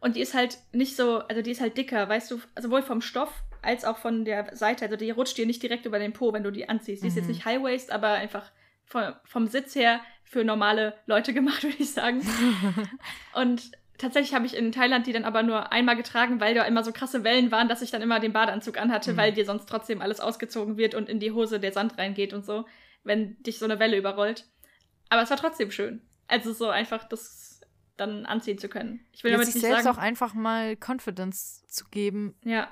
Und die ist halt nicht so, also die ist halt dicker, weißt du, sowohl vom Stoff als auch von der Seite. Also die rutscht dir nicht direkt über den Po, wenn du die anziehst. Die mhm. ist jetzt mhm. nicht High Waist, aber einfach vom, vom Sitz her für normale Leute gemacht, würde ich sagen. und tatsächlich habe ich in Thailand die dann aber nur einmal getragen, weil da immer so krasse Wellen waren, dass ich dann immer den Badeanzug anhatte, mhm. weil dir sonst trotzdem alles ausgezogen wird und in die Hose der Sand reingeht und so, wenn dich so eine Welle überrollt. Aber es war trotzdem schön. Also so einfach das dann anziehen zu können. Ich will ja, damit sich nicht selbst sagen, auch einfach mal Confidence zu geben. Ja.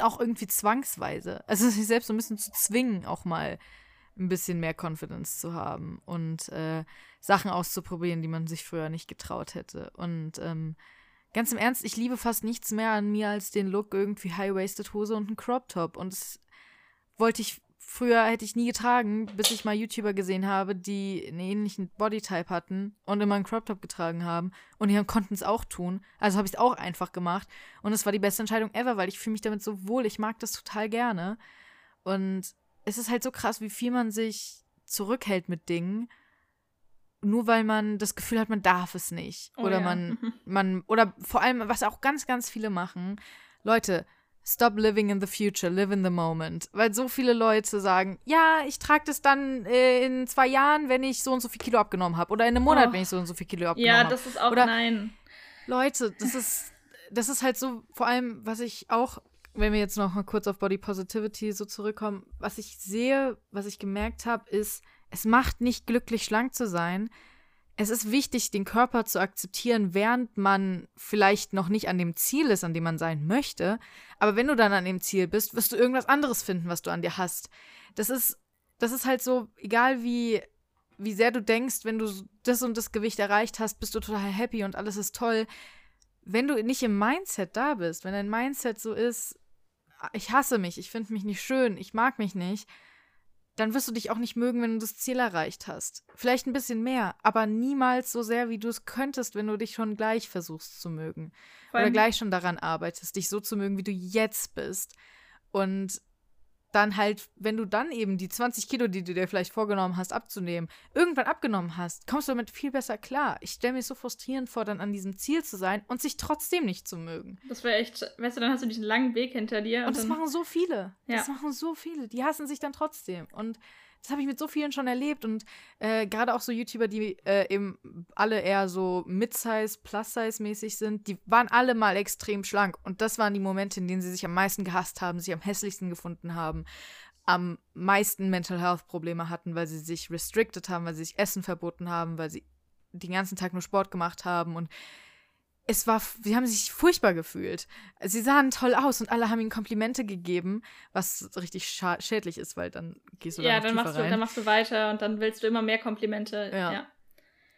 Auch irgendwie zwangsweise. Also sich selbst so ein bisschen zu zwingen, auch mal ein bisschen mehr Confidence zu haben und äh, Sachen auszuprobieren, die man sich früher nicht getraut hätte. Und ähm, ganz im Ernst, ich liebe fast nichts mehr an mir als den Look irgendwie High-Waisted Hose und ein Crop Top. Und das wollte ich früher hätte ich nie getragen, bis ich mal YouTuber gesehen habe, die einen ähnlichen Bodytype hatten und immer einen Crop Top getragen haben. Und die konnten es auch tun. Also habe ich es auch einfach gemacht. Und es war die beste Entscheidung ever, weil ich fühle mich damit so wohl. Ich mag das total gerne. Und es ist halt so krass, wie viel man sich zurückhält mit Dingen. Nur weil man das Gefühl hat, man darf es nicht. Oh, oder ja. man, man, oder vor allem, was auch ganz, ganz viele machen. Leute, Stop living in the future, live in the moment. Weil so viele Leute sagen, ja, ich trage das dann äh, in zwei Jahren, wenn ich so und so viel Kilo abgenommen habe. Oder in einem Monat, oh. wenn ich so und so viel Kilo abgenommen habe. Ja, das ist auch Oder, nein. Leute, das ist, das ist halt so, vor allem, was ich auch, wenn wir jetzt noch mal kurz auf Body Positivity so zurückkommen, was ich sehe, was ich gemerkt habe, ist, es macht nicht glücklich, schlank zu sein es ist wichtig, den Körper zu akzeptieren, während man vielleicht noch nicht an dem Ziel ist, an dem man sein möchte. Aber wenn du dann an dem Ziel bist, wirst du irgendwas anderes finden, was du an dir hast. Das ist, das ist halt so, egal wie, wie sehr du denkst, wenn du das und das Gewicht erreicht hast, bist du total happy und alles ist toll. Wenn du nicht im Mindset da bist, wenn dein Mindset so ist, ich hasse mich, ich finde mich nicht schön, ich mag mich nicht, dann wirst du dich auch nicht mögen, wenn du das Ziel erreicht hast. Vielleicht ein bisschen mehr, aber niemals so sehr, wie du es könntest, wenn du dich schon gleich versuchst zu mögen. Oder gleich schon daran arbeitest, dich so zu mögen, wie du jetzt bist. Und dann halt, wenn du dann eben die 20 Kilo, die du dir vielleicht vorgenommen hast, abzunehmen, irgendwann abgenommen hast, kommst du damit viel besser klar. Ich stelle mir so frustrierend vor, dann an diesem Ziel zu sein und sich trotzdem nicht zu mögen. Das wäre echt, weißt du, dann hast du diesen langen Weg hinter dir. Und, und das machen so viele. Ja. Das machen so viele. Die hassen sich dann trotzdem. Und das habe ich mit so vielen schon erlebt und äh, gerade auch so YouTuber, die äh, eben alle eher so Mid-Size, Plus-Size-mäßig sind, die waren alle mal extrem schlank. Und das waren die Momente, in denen sie sich am meisten gehasst haben, sich am hässlichsten gefunden haben, am meisten Mental Health-Probleme hatten, weil sie sich restricted haben, weil sie sich Essen verboten haben, weil sie den ganzen Tag nur Sport gemacht haben und es war, sie haben sich furchtbar gefühlt. Sie sahen toll aus und alle haben ihnen Komplimente gegeben, was richtig schädlich ist, weil dann gehst du da Ja, dann machst du, dann machst du weiter und dann willst du immer mehr Komplimente. Ja. ja.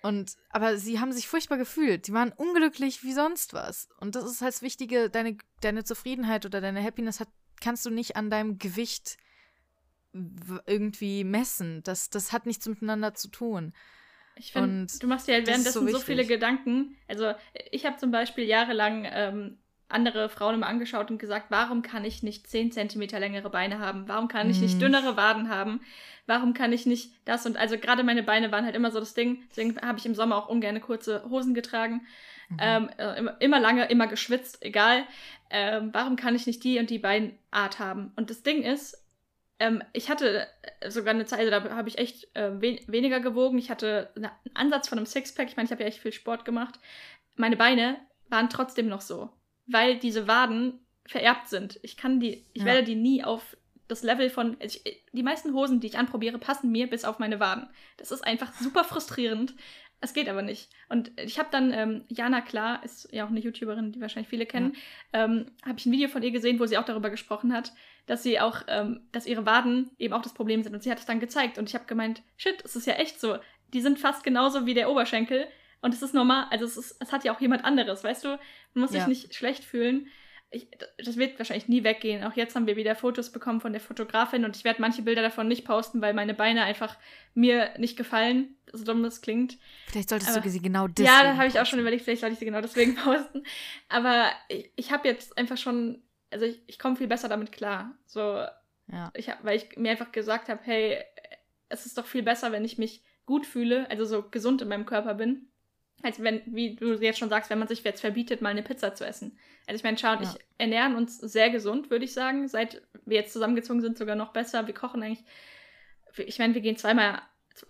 Und, aber sie haben sich furchtbar gefühlt. Sie waren unglücklich wie sonst was. Und das ist halt das Wichtige, deine, deine Zufriedenheit oder deine Happiness hat, kannst du nicht an deinem Gewicht irgendwie messen. Das, das hat nichts miteinander zu tun. Ich finde, du machst dir halt währenddessen so, so, viele Gedanken. Also ich habe zum Beispiel jahrelang ähm, andere Frauen immer angeschaut und gesagt, warum kann ich nicht 10 Zentimeter längere Beine haben? Warum kann ich nicht mhm. dünnere Waden haben? Warum kann ich nicht das und also gerade meine Beine waren halt immer so das Ding. Deswegen habe ich im Sommer auch ungern kurze Hosen getragen. Mhm. Ähm, äh, immer, immer, lange, immer geschwitzt, egal. Ähm, warum kann ich nicht die und die Beinart haben? Und das Ding ist, ähm, ich hatte äh, sogar eine Zeit, also da habe ich echt äh, we weniger gewogen. Ich hatte einen Ansatz von einem Sixpack. Ich meine, ich habe ja echt viel Sport gemacht. Meine Beine waren trotzdem noch so, weil diese Waden vererbt sind. Ich kann die, ich ja. werde die nie auf das Level von. Also ich, die meisten Hosen, die ich anprobiere, passen mir bis auf meine Waden. Das ist einfach super frustrierend. Es geht aber nicht. Und ich habe dann, ähm, Jana Klar, ist ja auch eine YouTuberin, die wahrscheinlich viele kennen, ja. ähm, habe ich ein Video von ihr gesehen, wo sie auch darüber gesprochen hat, dass sie auch, ähm, dass ihre Waden eben auch das Problem sind. Und sie hat es dann gezeigt. Und ich habe gemeint, shit, es ist ja echt so. Die sind fast genauso wie der Oberschenkel. Und es ist normal, also es, ist, es hat ja auch jemand anderes, weißt du? Man muss ja. sich nicht schlecht fühlen ich, das wird wahrscheinlich nie weggehen. Auch jetzt haben wir wieder Fotos bekommen von der Fotografin und ich werde manche Bilder davon nicht posten, weil meine Beine einfach mir nicht gefallen, so dumm das klingt. Vielleicht solltest Aber, du sie genau deswegen. Ja, da habe ich auch schon überlegt, vielleicht sollte ich sie genau deswegen posten. Aber ich, ich habe jetzt einfach schon, also ich, ich komme viel besser damit klar. So, ja. ich hab, weil ich mir einfach gesagt habe, hey, es ist doch viel besser, wenn ich mich gut fühle, also so gesund in meinem Körper bin als wenn, wie du jetzt schon sagst, wenn man sich jetzt verbietet, mal eine Pizza zu essen. Also ich meine, schau, ja. ich ernähren uns sehr gesund, würde ich sagen. Seit wir jetzt zusammengezogen sind, sogar noch besser. Wir kochen eigentlich, ich meine, wir gehen zweimal,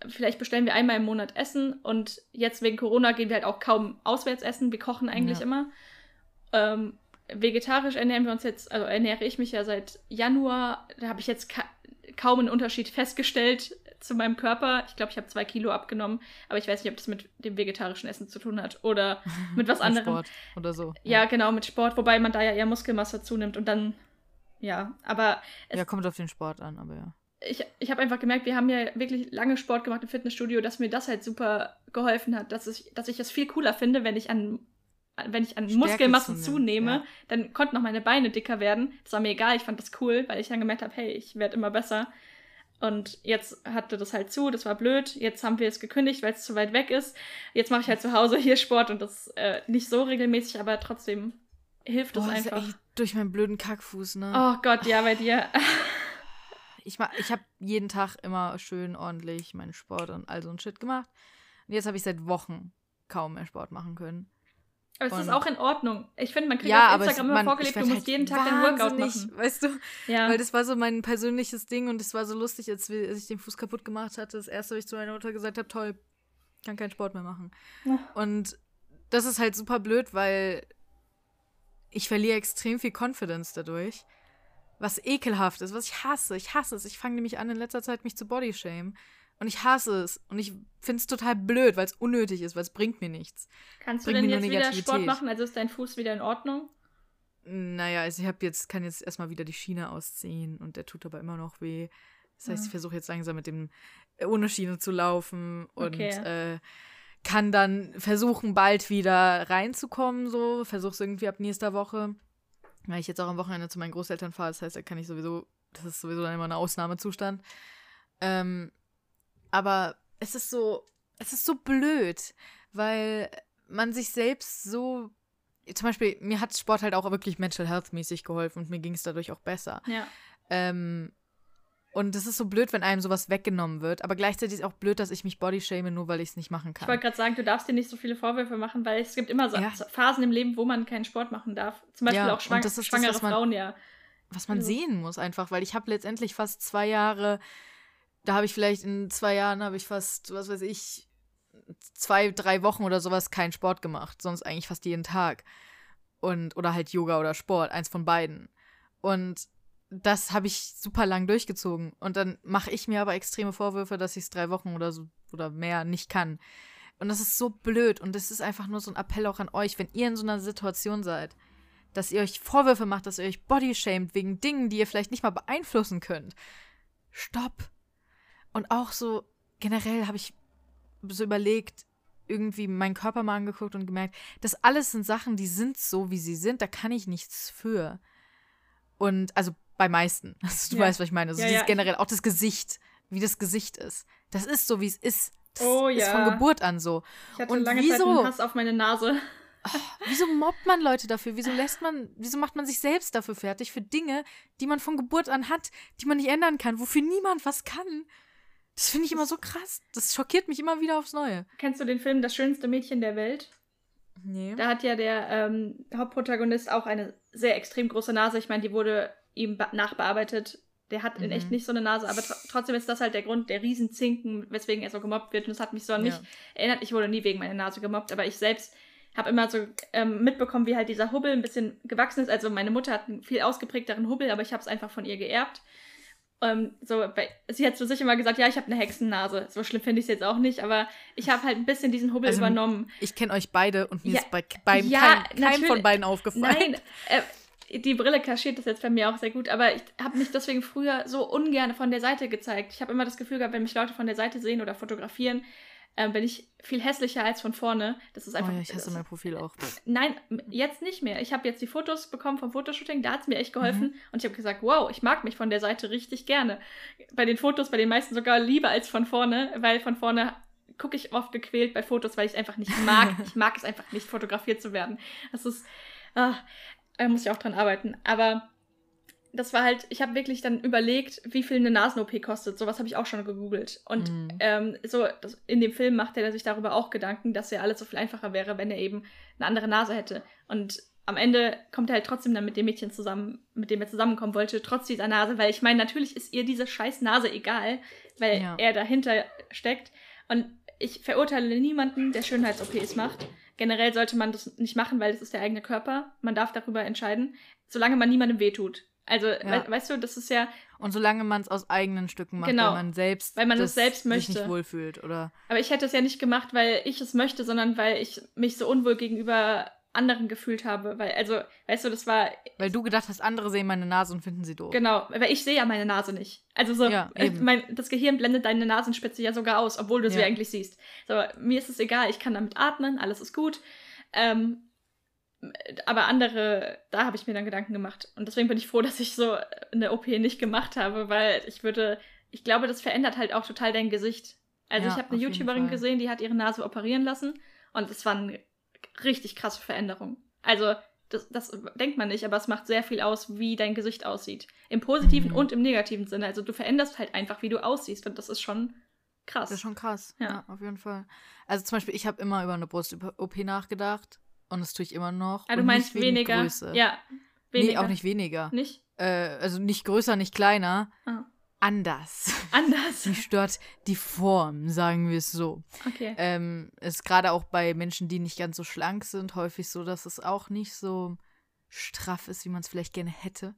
vielleicht bestellen wir einmal im Monat Essen und jetzt wegen Corona gehen wir halt auch kaum auswärts essen. Wir kochen eigentlich ja. immer. Ähm, vegetarisch ernähren wir uns jetzt, also ernähre ich mich ja seit Januar. Da habe ich jetzt ka kaum einen Unterschied festgestellt zu meinem Körper. Ich glaube, ich habe zwei Kilo abgenommen, aber ich weiß nicht, ob das mit dem vegetarischen Essen zu tun hat oder mit was anderem. Sport oder so. Ja, ja, genau, mit Sport, wobei man da ja eher Muskelmasse zunimmt und dann, ja, aber. ja, kommt auf den Sport an, aber ja. Ich, ich habe einfach gemerkt, wir haben ja wirklich lange Sport gemacht im Fitnessstudio, dass mir das halt super geholfen hat, dass ich, dass ich das viel cooler finde, wenn ich an wenn ich an Stärke Muskelmasse zunehme, ja. dann konnten auch meine Beine dicker werden. Das war mir egal, ich fand das cool, weil ich dann gemerkt habe, hey, ich werde immer besser. Und jetzt hatte das halt zu, das war blöd. Jetzt haben wir es gekündigt, weil es zu weit weg ist. Jetzt mache ich halt zu Hause hier Sport und das äh, nicht so regelmäßig, aber trotzdem hilft es einfach. Echt durch meinen blöden Kackfuß, ne? Oh Gott, ja, bei dir. ich ich habe jeden Tag immer schön ordentlich meinen Sport und all so ein Shit gemacht. Und jetzt habe ich seit Wochen kaum mehr Sport machen können. Aber es ist auch in Ordnung. Ich finde, man kriegt ja, auf Instagram immer vorgelebt, du musst halt jeden Tag dein Workout machen. Weißt du? Ja. Weil das war so mein persönliches Ding und es war so lustig, als, ich den Fuß kaputt gemacht hatte. Das erste, was ich zu meiner Mutter gesagt habe, toll, kann keinen Sport mehr machen. Ja. Und das ist halt super blöd, weil ich verliere extrem viel Confidence dadurch. Was ekelhaft ist, was ich hasse. Ich hasse es. Ich fange nämlich an, in letzter Zeit mich zu bodyshamen. Und ich hasse es. Und ich finde es total blöd, weil es unnötig ist, weil es bringt mir nichts. Kannst du denn jetzt wieder Sport machen? Also ist dein Fuß wieder in Ordnung? Naja, also ich habe jetzt, kann jetzt erstmal wieder die Schiene ausziehen und der tut aber immer noch weh. Das heißt, ja. ich versuche jetzt langsam mit dem äh, ohne Schiene zu laufen und okay. äh, kann dann versuchen, bald wieder reinzukommen. So, versuche es irgendwie ab nächster Woche. Weil ich jetzt auch am Wochenende zu meinen Großeltern fahre, das heißt, da kann ich sowieso, das ist sowieso dann immer ein Ausnahmezustand. Ähm, aber es ist so, es ist so blöd, weil man sich selbst so. Zum Beispiel, mir hat Sport halt auch wirklich Mental Health mäßig geholfen und mir ging es dadurch auch besser. Ja. Ähm, und es ist so blöd, wenn einem sowas weggenommen wird. Aber gleichzeitig ist es auch blöd, dass ich mich bodyshame, nur weil ich es nicht machen kann. Ich wollte gerade sagen, du darfst dir nicht so viele Vorwürfe machen, weil es gibt immer so ja. Phasen im Leben, wo man keinen Sport machen darf. Zum Beispiel ja, auch schwang schwangere das, man, Frauen, ja. Was man also. sehen muss einfach, weil ich habe letztendlich fast zwei Jahre da habe ich vielleicht in zwei Jahren, habe ich fast, was weiß ich, zwei, drei Wochen oder sowas keinen Sport gemacht. Sonst eigentlich fast jeden Tag. Und, oder halt Yoga oder Sport, eins von beiden. Und das habe ich super lang durchgezogen. Und dann mache ich mir aber extreme Vorwürfe, dass ich es drei Wochen oder so oder mehr nicht kann. Und das ist so blöd. Und das ist einfach nur so ein Appell auch an euch, wenn ihr in so einer Situation seid, dass ihr euch Vorwürfe macht, dass ihr euch bodyshamed wegen Dingen, die ihr vielleicht nicht mal beeinflussen könnt. Stopp. Und auch so generell habe ich so überlegt, irgendwie meinen Körper mal angeguckt und gemerkt, das alles sind Sachen, die sind so, wie sie sind, da kann ich nichts für. Und also bei meisten. Also, du ja. weißt, was ich meine. Also ja, ja. generell auch das Gesicht, wie das Gesicht ist. Das ist so, wie es ist. Das oh, ist von Geburt an so. Ich hatte und lange wieso, Zeit einen Hass auf meine Nase. Oh, wieso mobbt man Leute dafür? Wieso lässt man, wieso macht man sich selbst dafür fertig für Dinge, die man von Geburt an hat, die man nicht ändern kann, wofür niemand was kann? Das finde ich immer so krass. Das schockiert mich immer wieder aufs Neue. Kennst du den Film Das schönste Mädchen der Welt? Nee. Da hat ja der ähm, Hauptprotagonist auch eine sehr extrem große Nase. Ich meine, die wurde ihm nachbearbeitet. Der hat mhm. in echt nicht so eine Nase, aber tr trotzdem ist das halt der Grund, der Riesenzinken, weswegen er so gemobbt wird. Und das hat mich so an mich ja. erinnert. Ich wurde nie wegen meiner Nase gemobbt, aber ich selbst habe immer so ähm, mitbekommen, wie halt dieser Hubbel ein bisschen gewachsen ist. Also meine Mutter hat einen viel ausgeprägteren Hubbel, aber ich habe es einfach von ihr geerbt. Ähm, so, bei, sie hat zu sich immer gesagt, ja, ich habe eine Hexennase. So schlimm finde ich es jetzt auch nicht, aber ich habe halt ein bisschen diesen Hubbel Also, übernommen. Ich kenne euch beide und mir Ja, ist bei beim ja, kein, keinem natürlich. von beiden aufgefallen. Nein, äh, die Brille kaschiert das jetzt bei mir auch sehr gut, aber ich habe mich deswegen früher so ungern von der Seite gezeigt. Ich habe immer das Gefühl gehabt, wenn mich Leute von der Seite sehen oder fotografieren, äh, bin ich viel hässlicher als von vorne. Das ist Oh einfach. ja, ich hasse das, mein Profil auch. Nein, jetzt nicht mehr. Ich habe jetzt die Fotos bekommen vom Fotoshooting, da hat es mir echt geholfen. Mhm. Und ich habe gesagt, wow, ich mag mich von der Seite richtig gerne. Bei den Fotos, bei den meisten sogar lieber als von vorne, weil von vorne gucke ich oft gequält bei Fotos, weil ich einfach nicht mag. ich mag es einfach nicht, fotografiert zu werden. Das ist, ah, da muss ich auch dran arbeiten. Aber das war halt, ich habe wirklich dann überlegt, wie viel eine Nasen-OP kostet. Sowas habe ich auch schon gegoogelt. Und Mhm. ähm, so das, in dem Film macht er sich darüber auch Gedanken, dass ja alles so viel einfacher wäre, wenn er eben eine andere Nase hätte. Und am Ende kommt er halt trotzdem dann mit dem Mädchen zusammen, mit dem er zusammenkommen wollte, trotz dieser Nase, weil ich meine, natürlich ist ihr diese scheiß Nase egal, weil Ja. er dahinter steckt. Und ich verurteile niemanden, der Schönheits-OPs macht. Generell sollte man das nicht machen, weil es ist der eigene Körper. Man darf darüber entscheiden, solange man niemandem wehtut. Also, we weißt du, das ist ja, Und solange man es aus eigenen Stücken macht, Genau. weil man selbst, Weil man es das selbst sich möchte. nicht wohlfühlt oder aber ich hätte es ja nicht gemacht, weil ich es möchte, sondern weil ich mich so unwohl gegenüber anderen gefühlt habe. Weil, also, weißt du, das war, weil du gedacht hast, andere sehen meine Nase und finden sie doof. genau, weil ich sehe ja meine Nase nicht. Also so, Ja, mein, das Gehirn blendet deine Nasenspitze ja sogar aus, obwohl du sie Ja. eigentlich siehst. So, mir ist es egal, ich kann damit atmen, alles ist gut. Ähm, aber andere, da habe ich mir dann Gedanken gemacht. Und deswegen bin ich froh, dass ich so eine OP nicht gemacht habe, weil ich würde, ich glaube, das verändert halt auch total dein Gesicht. Also Ja, ich habe eine YouTuberin gesehen, die hat ihre Nase operieren lassen und es war eine richtig krasse Veränderung. Also das, das denkt man nicht, aber es macht sehr viel aus, wie dein Gesicht aussieht. Im positiven Mhm. und im negativen Sinne. Also du veränderst halt einfach, wie du aussiehst und das ist schon krass. Das ist schon krass. Ja. Ja, auf jeden Fall. Also zum Beispiel, ich habe immer über eine Brust-OP nachgedacht und das tue ich immer noch. ah, du meinst weniger? Größe. Ja. Nee, auch nicht weniger. Nicht? Äh, also nicht größer, nicht kleiner. Ah. Anders. Anders. Mich stört die Form, sagen wir es so. Okay. Ähm, ist gerade auch bei Menschen, die nicht ganz so schlank sind, häufig so, dass es auch nicht so straff ist, wie man es vielleicht gerne hätte.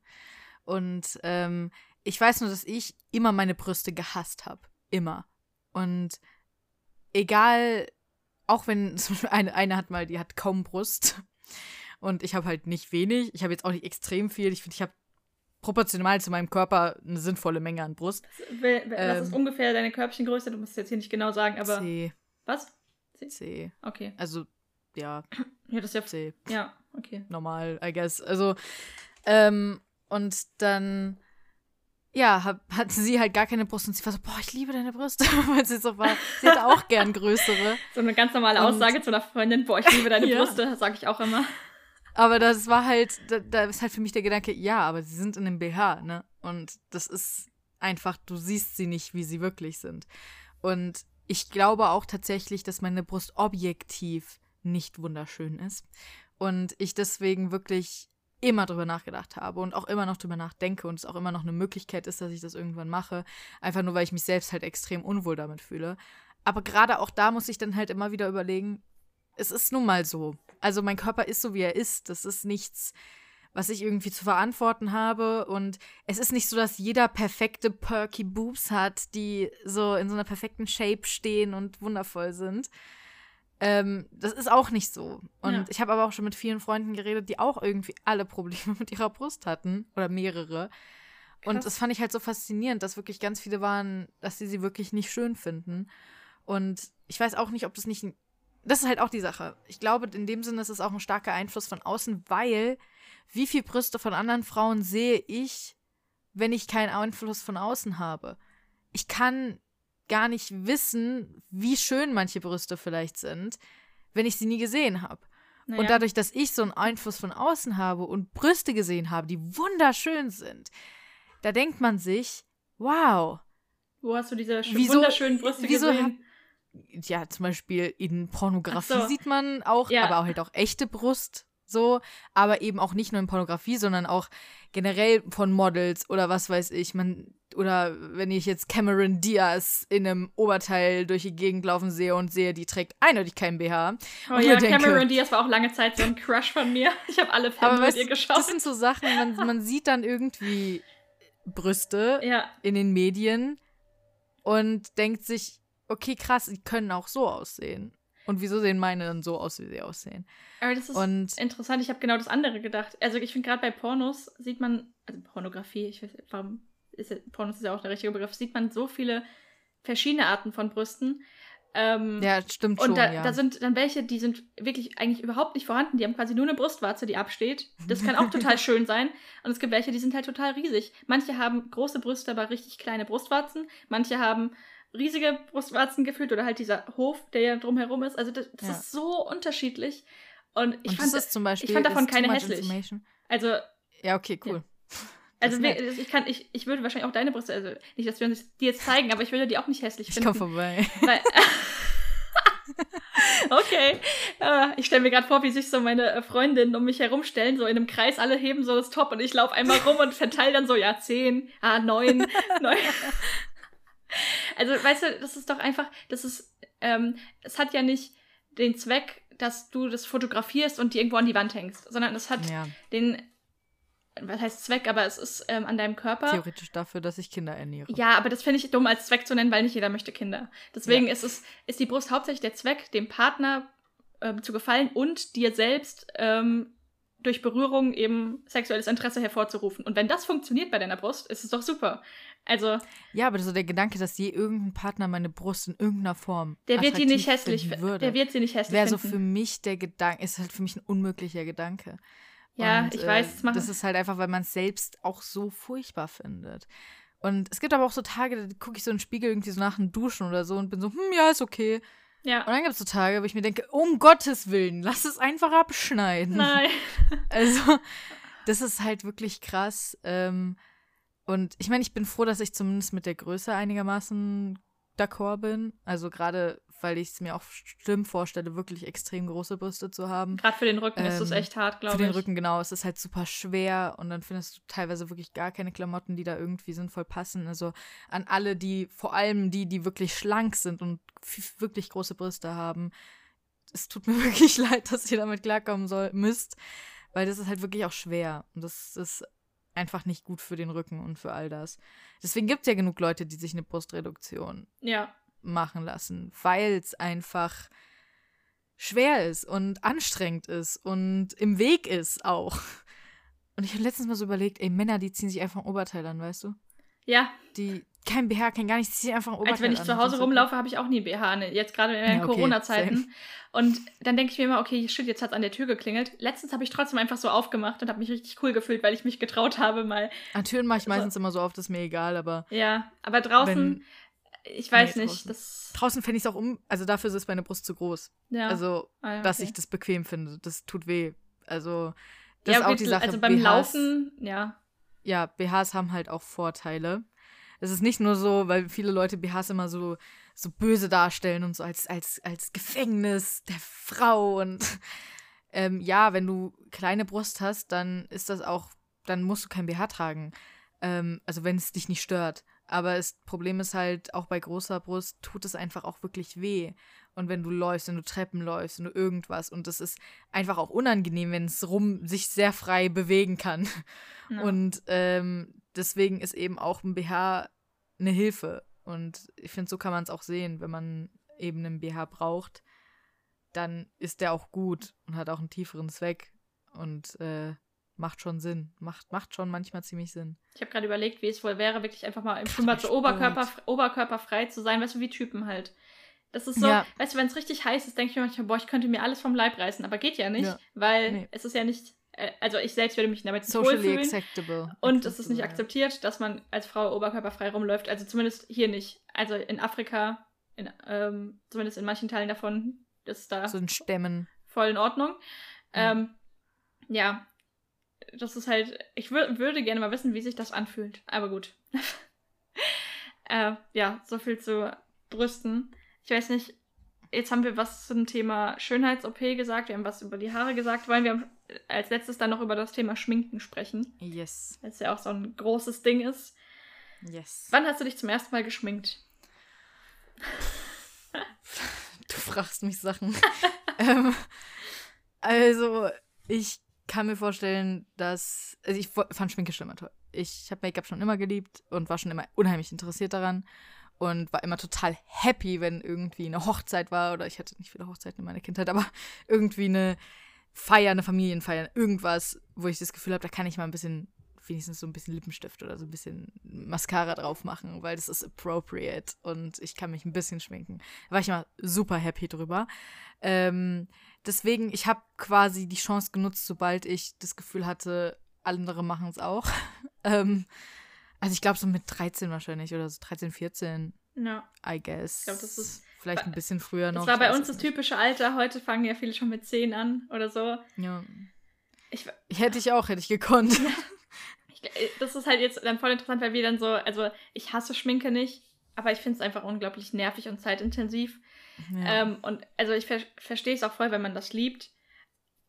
Und ähm, ich weiß nur, dass ich immer meine Brüste gehasst habe. Immer. Und egal, auch wenn zum Beispiel eine, eine hat mal, die hat kaum Brust. Und ich habe halt nicht wenig. Ich habe jetzt auch nicht extrem viel. Ich finde, ich habe proportional zu meinem Körper eine sinnvolle Menge an Brust. Will- Was ist ähm, ungefähr deine Körbchengröße? Du musst es jetzt hier nicht genau sagen, aber. C. Was? C. Okay. Also, ja, Ja, das ist ja. C. Ja, okay. normal, I guess. Also, ähm, und dann, ja, hab, hatte sie halt gar keine Brust und sie war so, boah, ich liebe deine Brüste, weil sie so war. Sie hätte auch gern größere. So eine ganz normale Und- Aussage zu einer Freundin, boah, ich liebe deine Ja. Brüste, sage ich auch immer. Aber das war halt, da, da ist halt für mich der Gedanke, ja, aber sie sind in einem BH, ne? Und das ist einfach, du siehst sie nicht, wie sie wirklich sind. Und ich glaube auch tatsächlich, dass meine Brust objektiv nicht wunderschön ist. Und ich deswegen wirklich immer drüber nachgedacht habe und auch immer noch drüber nachdenke und es auch immer noch eine Möglichkeit ist, dass ich das irgendwann mache. Einfach nur, weil ich mich selbst halt extrem unwohl damit fühle. Aber gerade auch da muss ich dann halt immer wieder überlegen, es ist nun mal so. Also mein Körper ist so, wie er ist. Das ist nichts, was ich irgendwie zu verantworten habe. Und es ist nicht so, dass jeder perfekte perky Boobs hat, die so in so einer perfekten Shape stehen und wundervoll sind. Ähm, das ist auch nicht so. Und Ja. ich habe aber auch schon mit vielen Freunden geredet, die auch irgendwie alle Probleme mit ihrer Brust hatten oder mehrere. Und Krass. das fand ich halt so faszinierend, dass wirklich ganz viele waren, dass sie sie wirklich nicht schön finden. Und ich weiß auch nicht, ob das nicht. ein- Das ist halt auch die Sache. Ich glaube, in dem Sinne ist es auch ein starker Einfluss von außen, weil wie viel Brüste von anderen Frauen sehe ich, wenn ich keinen Einfluss von außen habe? Ich kann gar nicht wissen, wie schön manche Brüste vielleicht sind, wenn ich sie nie gesehen habe. Naja. Und dadurch, dass ich so einen Einfluss von außen habe und Brüste gesehen habe, die wunderschön sind, da denkt man sich, wow, Wo hast du diese Wieso- wunderschönen Brüste wieso gesehen? ja, zum Beispiel in Pornografie so. sieht man auch, Ja. aber auch halt auch echte Brust so, aber eben auch nicht nur in Pornografie, sondern auch generell von Models oder was weiß ich, man oder wenn ich jetzt Cameron Diaz in einem Oberteil durch die Gegend laufen sehe und sehe, die trägt eindeutig kein BH. Oh ja, denke- Cameron Diaz war auch lange Zeit so ein Crush von mir. Ich habe alle Filme mit weißt, ihr geschaut. das sind so Sachen, man, man sieht dann irgendwie Brüste Ja, in den Medien und denkt sich, okay, krass, die können auch so aussehen. Und wieso sehen meine dann so aus, wie sie aussehen? aber das ist Und interessant. Ich habe genau das andere gedacht. Also ich finde gerade bei Pornos sieht man, also Pornografie, ich weiß, warum ist ja, Pornos ist ja auch der richtige Begriff, sieht man so viele verschiedene Arten von Brüsten. Ähm, ja, stimmt schon, Und da, ja. da sind dann welche, die sind wirklich eigentlich überhaupt nicht vorhanden. Die haben quasi nur eine Brustwarze, die absteht. Das kann auch total schön sein. Und es gibt welche, die sind halt total riesig. Manche haben große Brüste, aber richtig kleine Brustwarzen. Manche haben riesige Brustwarzen gefühlt oder halt dieser Hof, der ja drumherum ist. Also das, das Ja. ist so unterschiedlich. Und ich und fand, das ist zum Beispiel, ich fand davon keine hässlich. also, Ja, okay, cool. also ich kann, ich, ich würde wahrscheinlich auch deine Brüste, also nicht, dass wir uns die jetzt zeigen, aber ich würde die auch nicht hässlich Ich finden. komme vorbei. Weil, okay. Äh, ich stelle mir gerade vor, wie sich so meine äh, Freundinnen um mich herumstellen, so in einem Kreis, alle heben so das Top und ich laufe einmal rum und verteile dann so, ja, zehn, ah, neun, neun. Also, weißt du, das ist doch einfach, das ist, ähm, es hat ja nicht den Zweck, dass du das fotografierst und die irgendwo an die Wand hängst, sondern es hat Ja, den, was heißt Zweck, aber es ist ähm, an deinem Körper. theoretisch dafür, dass ich Kinder ernähre. Ja, aber das finde ich dumm als Zweck zu nennen, weil nicht jeder möchte Kinder. Deswegen ist es ist die Brust hauptsächlich der Zweck, dem Partner ähm, zu gefallen und dir selbst ähm, durch Berührung eben sexuelles Interesse hervorzurufen. Und wenn das funktioniert bei deiner Brust, ist es doch super. Also Ja, aber so der Gedanke, dass je irgendein Partner meine Brust in irgendeiner Form der wird die nicht hässlich, würde, der wird sie nicht hässlich wäre so für mich der Gedanke, ist halt für mich ein unmöglicher Gedanke. Ja, Und, ich weiß, das machen- das ist halt einfach, weil man es selbst auch so furchtbar findet. Und es gibt aber auch so Tage, da gucke ich so in den Spiegel irgendwie so nach dem Duschen oder so und bin so, hm, ja, ist okay. Und ja, dann gibt es so Tage, wo ich mir denke, um Gottes Willen, lass es einfach abschneiden. nein. Also, das ist halt wirklich krass. Ähm, und ich meine, ich bin froh, dass ich zumindest mit der Größe einigermaßen d'accord bin. Also gerade, weil ich es mir auch schlimm vorstelle, wirklich extrem große Brüste zu haben. Gerade für den Rücken ist das Ähm, echt hart, Für glaube den ich. Rücken, genau. Es ist halt super schwer und dann findest du teilweise wirklich gar keine Klamotten, die da irgendwie sinnvoll passen. Also an alle, die, vor allem die, die wirklich schlank sind und wirklich große Brüste haben. Es tut mir wirklich leid, dass ihr damit klarkommen soll, müsst, weil das ist halt wirklich auch schwer. Und das ist einfach nicht gut für den Rücken und für all das. Deswegen gibt es ja genug Leute, die sich eine Brustreduktion Ja, machen lassen, weil es einfach schwer ist und anstrengend ist und im Weg ist auch. Und ich habe letztens mal so überlegt, ey, Männer, die ziehen sich einfach ein Oberteil an, weißt du? ja. Die kein BH, kein gar nichts, die ziehen einfach ein Oberteil Als wenn ich an. zu Hause rumlaufe, habe ich auch nie BH. Ne? Jetzt gerade in den Ja, okay, Corona-Zeiten. Und dann denke ich mir immer, okay, shit, jetzt hat es an der Tür geklingelt. Letztens habe ich trotzdem einfach so aufgemacht und habe mich richtig cool gefühlt, weil ich mich getraut habe, mal. An Türen mache ich so- meistens immer so auf, das ist mir egal, aber Ja, aber draußen, wenn, ich weiß Nee, nicht, draußen. draußen fände ich es auch um, also dafür ist meine Brust zu groß. Ja. Also, Ah, ja, dass okay. ich das bequem finde, das tut weh. Also, das ja, ist auch okay, die Sache. Also beim BHs Laufen, ja. ja, BHs haben halt auch Vorteile. Es ist nicht nur so, weil viele Leute BHs immer so, so böse darstellen und so als, als, als Gefängnis der Frau. Und ähm, ja, wenn du kleine Brust hast, dann ist das auch, dann musst du kein BH tragen. Ähm, also wenn es dich nicht stört. Aber das Problem ist halt, auch bei großer Brust tut es einfach auch wirklich weh. Und wenn du läufst, wenn du Treppen läufst, wenn du irgendwas. Und es ist einfach auch unangenehm, wenn es rum sich sehr frei bewegen kann. ja. Und ähm, deswegen ist eben auch ein BH eine Hilfe. Und ich finde, so kann man es auch sehen, wenn man eben einen BH braucht, dann ist der auch gut und hat auch einen tieferen Zweck und äh, macht schon Sinn. Macht, macht schon manchmal ziemlich Sinn. Ich habe gerade überlegt, wie es wohl wäre, wirklich einfach mal im Schwimmbad so. Oberkörper, oberkörperfrei zu sein, weißt du, wie Typen halt. Das ist so, Ja. weißt du, wenn es richtig heiß ist, denke ich mir manchmal, boah, ich könnte mir alles vom Leib reißen, aber geht ja nicht, Ja. weil Nee. es ist ja nicht, also ich selbst würde mich damit nicht Socially acceptable. Und es ist nicht akzeptiert, dass man als Frau oberkörperfrei rumläuft. Also zumindest hier nicht. Also in Afrika, in, ähm, zumindest in manchen Teilen davon, ist da So ein Stämmen. voll in Ordnung. Ja. Ähm, ja, das ist halt, ich wür würde gerne mal wissen, wie sich das anfühlt. Aber gut. äh, ja, so viel zu Brüsten. Ich weiß nicht, jetzt haben wir was zum Thema Schönheits-OP gesagt, wir haben was über die Haare gesagt. Wollen wir als letztes dann noch über das Thema Schminken sprechen? Yes. Weil es ja auch so ein großes Ding ist. Yes. Wann hast du dich zum ersten Mal geschminkt? Du fragst mich Sachen. ähm, also, ich kann mir vorstellen, dass. Also ich fand Schminke schon immer toll. Ich habe Make-up schon immer geliebt und war schon immer unheimlich interessiert daran. Und war immer total happy, wenn irgendwie eine Hochzeit war. Oder ich hatte nicht viele Hochzeiten in meiner Kindheit, aber irgendwie eine Feier, eine Familienfeier, irgendwas, wo ich das Gefühl habe, da kann ich mal ein bisschen wenigstens so ein bisschen Lippenstift oder so ein bisschen Mascara drauf machen, weil das ist appropriate und ich kann mich ein bisschen schminken. Da war ich immer super happy drüber. Ähm, deswegen, ich habe quasi die Chance genutzt, sobald ich das Gefühl hatte, andere machen es auch. ähm, also ich glaube so mit 13 wahrscheinlich oder so 13, 14. Ja. I guess. Ich glaube, das ist. Vielleicht ein bisschen früher noch. Das war bei uns das typische Alter. Heute fangen ja viele schon mit 10 an oder so. Ja. Ich, hätte ich auch, hätte ich gekonnt. Äh, das ist halt jetzt dann voll interessant, weil wir dann so, also ich hasse Schminke nicht, aber ich finde es einfach unglaublich nervig und zeitintensiv. Ja. Ähm, und also ich ver verstehe es auch voll, wenn man das liebt.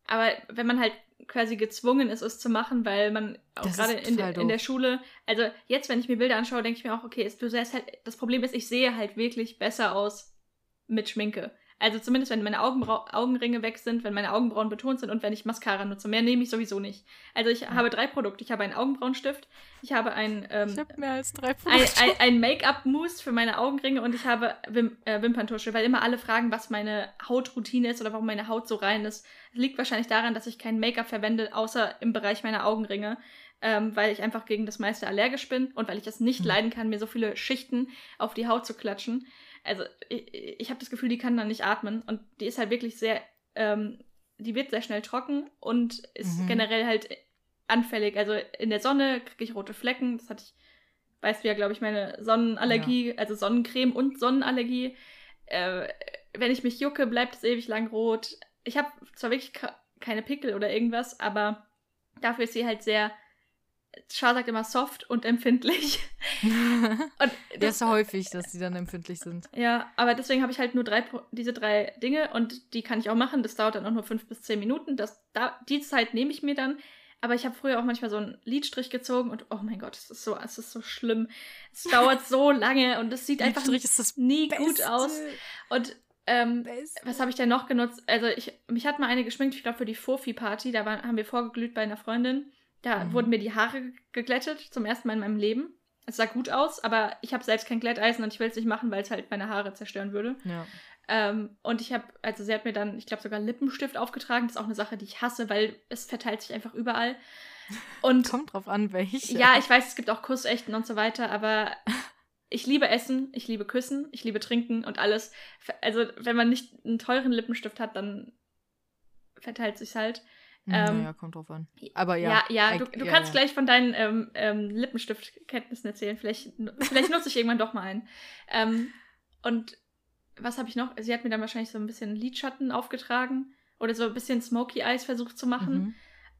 Aber wenn man halt quasi gezwungen ist, es zu machen, weil man auch gerade in, de in der Schule, also jetzt, wenn ich mir Bilder anschaue, denke ich mir auch, okay, du siehst halt, das Problem ist, ich sehe halt wirklich besser aus mit Schminke. Also zumindest, wenn meine Augenbra Augenringe weg sind, wenn meine Augenbrauen betont sind und wenn ich Mascara nutze. Mehr nehme ich sowieso nicht. Also ich habe drei Produkte. Ich habe einen Augenbrauenstift, ich habe ein, ähm, ich habe mehr als drei Produkte. Ein, ein, ein Make-up-Mousse für meine Augenringe und ich habe Wim äh, Wimperntusche, weil immer alle fragen, was meine Hautroutine ist oder warum meine Haut so rein ist. Das liegt wahrscheinlich daran, dass ich kein Make-up verwende, außer im Bereich meiner Augenringe. Ähm, weil ich einfach gegen das meiste allergisch bin und weil ich es nicht mhm. leiden kann, mir so viele Schichten auf die Haut zu klatschen also ich, ich habe das Gefühl, die kann dann nicht atmen und die ist halt wirklich sehr, ähm, die wird sehr schnell trocken und ist mhm. generell halt anfällig. Also in der Sonne kriege ich rote Flecken, das hatte ich, weißt du ja, glaube ich, meine Sonnenallergie, ja. also Sonnencreme und Sonnenallergie. Äh, wenn ich mich jucke, bleibt es ewig lang rot. Ich habe zwar wirklich keine Pickel oder irgendwas, aber dafür ist sie halt sehr Char sagt immer soft und empfindlich. und das, das ist häufig, dass die dann empfindlich sind. Ja, aber deswegen habe ich halt nur drei, diese drei Dinge und die kann ich auch machen. Das dauert dann auch nur fünf bis zehn Minuten. Das, da, die Zeit nehme ich mir dann. Aber ich habe früher auch manchmal so einen Lidstrich gezogen und oh mein Gott, es ist so, es ist so schlimm. Es dauert so lange und es sieht einfach nie Beste. gut aus. Und ähm, was habe ich denn noch genutzt? Also ich, mich hat mal eine geschminkt, ich glaube für die Fofi-Party, da waren, haben wir vorgeglüht bei einer Freundin. Da mhm. wurden mir die Haare geglättet, zum ersten Mal in meinem Leben. Es sah gut aus, aber ich habe selbst kein Glätteisen und ich will es nicht machen, weil es halt meine Haare zerstören würde. Ja. Ähm, und ich habe, also sie hat mir dann, ich glaube, sogar Lippenstift aufgetragen. Das ist auch eine Sache, die ich hasse, weil es verteilt sich einfach überall. Und Kommt drauf an, welche. Ja, ich weiß, es gibt auch Kussechten und so weiter, aber ich liebe Essen, ich liebe Küssen, ich liebe Trinken und alles. Also, wenn man nicht einen teuren Lippenstift hat, dann verteilt sich halt. Ähm, naja, kommt drauf an. Aber ja. Ja, ja, du, du ja, kannst ja. gleich von deinen ähm, ähm, Lippenstiftkenntnissen erzählen. Vielleicht, vielleicht nutze ich irgendwann doch mal einen. Ähm, und was habe ich noch? Sie hat mir dann wahrscheinlich so ein bisschen Lidschatten aufgetragen oder so ein bisschen Smoky Eyes versucht zu machen. Mhm.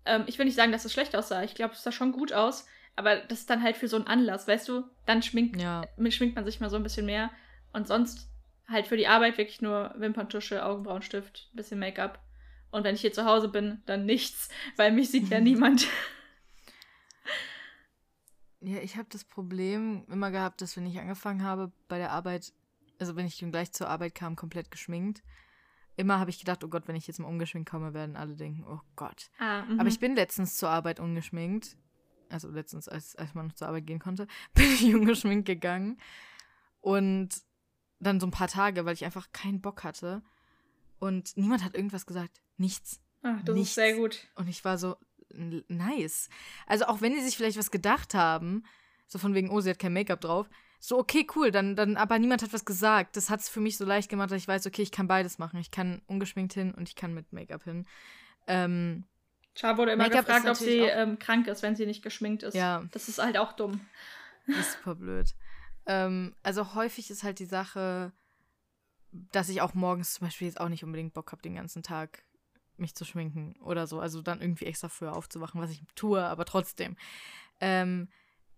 Ähm, ich will nicht sagen, dass es schlecht aussah. Ich glaube, es sah schon gut aus. Aber das ist dann halt für so einen Anlass, weißt du? Dann schminkt, ja. schminkt man sich mal so ein bisschen mehr. Und sonst halt für die Arbeit wirklich nur Wimperntusche, Augenbrauenstift, bisschen Make-up. Und wenn ich hier zu Hause bin, dann nichts, weil mich sieht ja niemand. Ja, ich habe das Problem immer gehabt, dass wenn ich angefangen habe bei der Arbeit, also wenn ich gleich zur Arbeit kam, komplett geschminkt, immer habe ich gedacht, oh Gott, wenn ich jetzt mal ungeschminkt komme, werden alle denken, oh Gott. Ah, Aber ich bin letztens zur Arbeit ungeschminkt. Also letztens, als, als man noch zur Arbeit gehen konnte, bin ich ungeschminkt gegangen. Und dann so ein paar Tage, weil ich einfach keinen Bock hatte. Und niemand hat irgendwas gesagt. Nichts. Ach, das Nichts. ist sehr gut. Und ich war so, nice. Also auch wenn die sich vielleicht was gedacht haben, so von wegen, oh, sie hat kein Make-up drauf, so, okay, cool, dann, dann, aber niemand hat was gesagt. Das hat es für mich so leicht gemacht, dass ich weiß, okay, ich kann beides machen. Ich kann ungeschminkt hin und ich kann mit Make-up hin. Ähm, Char wurde immer gefragt, ob sie ähm, krank ist, wenn sie nicht geschminkt ist. Ja. Das ist halt auch dumm. Das ist super blöd. ähm, also häufig ist halt die Sache, dass ich auch morgens zum Beispiel jetzt auch nicht unbedingt Bock habe, den ganzen Tag mich zu schminken oder so. Also dann irgendwie extra früher aufzuwachen, was ich tue, aber trotzdem. Ähm,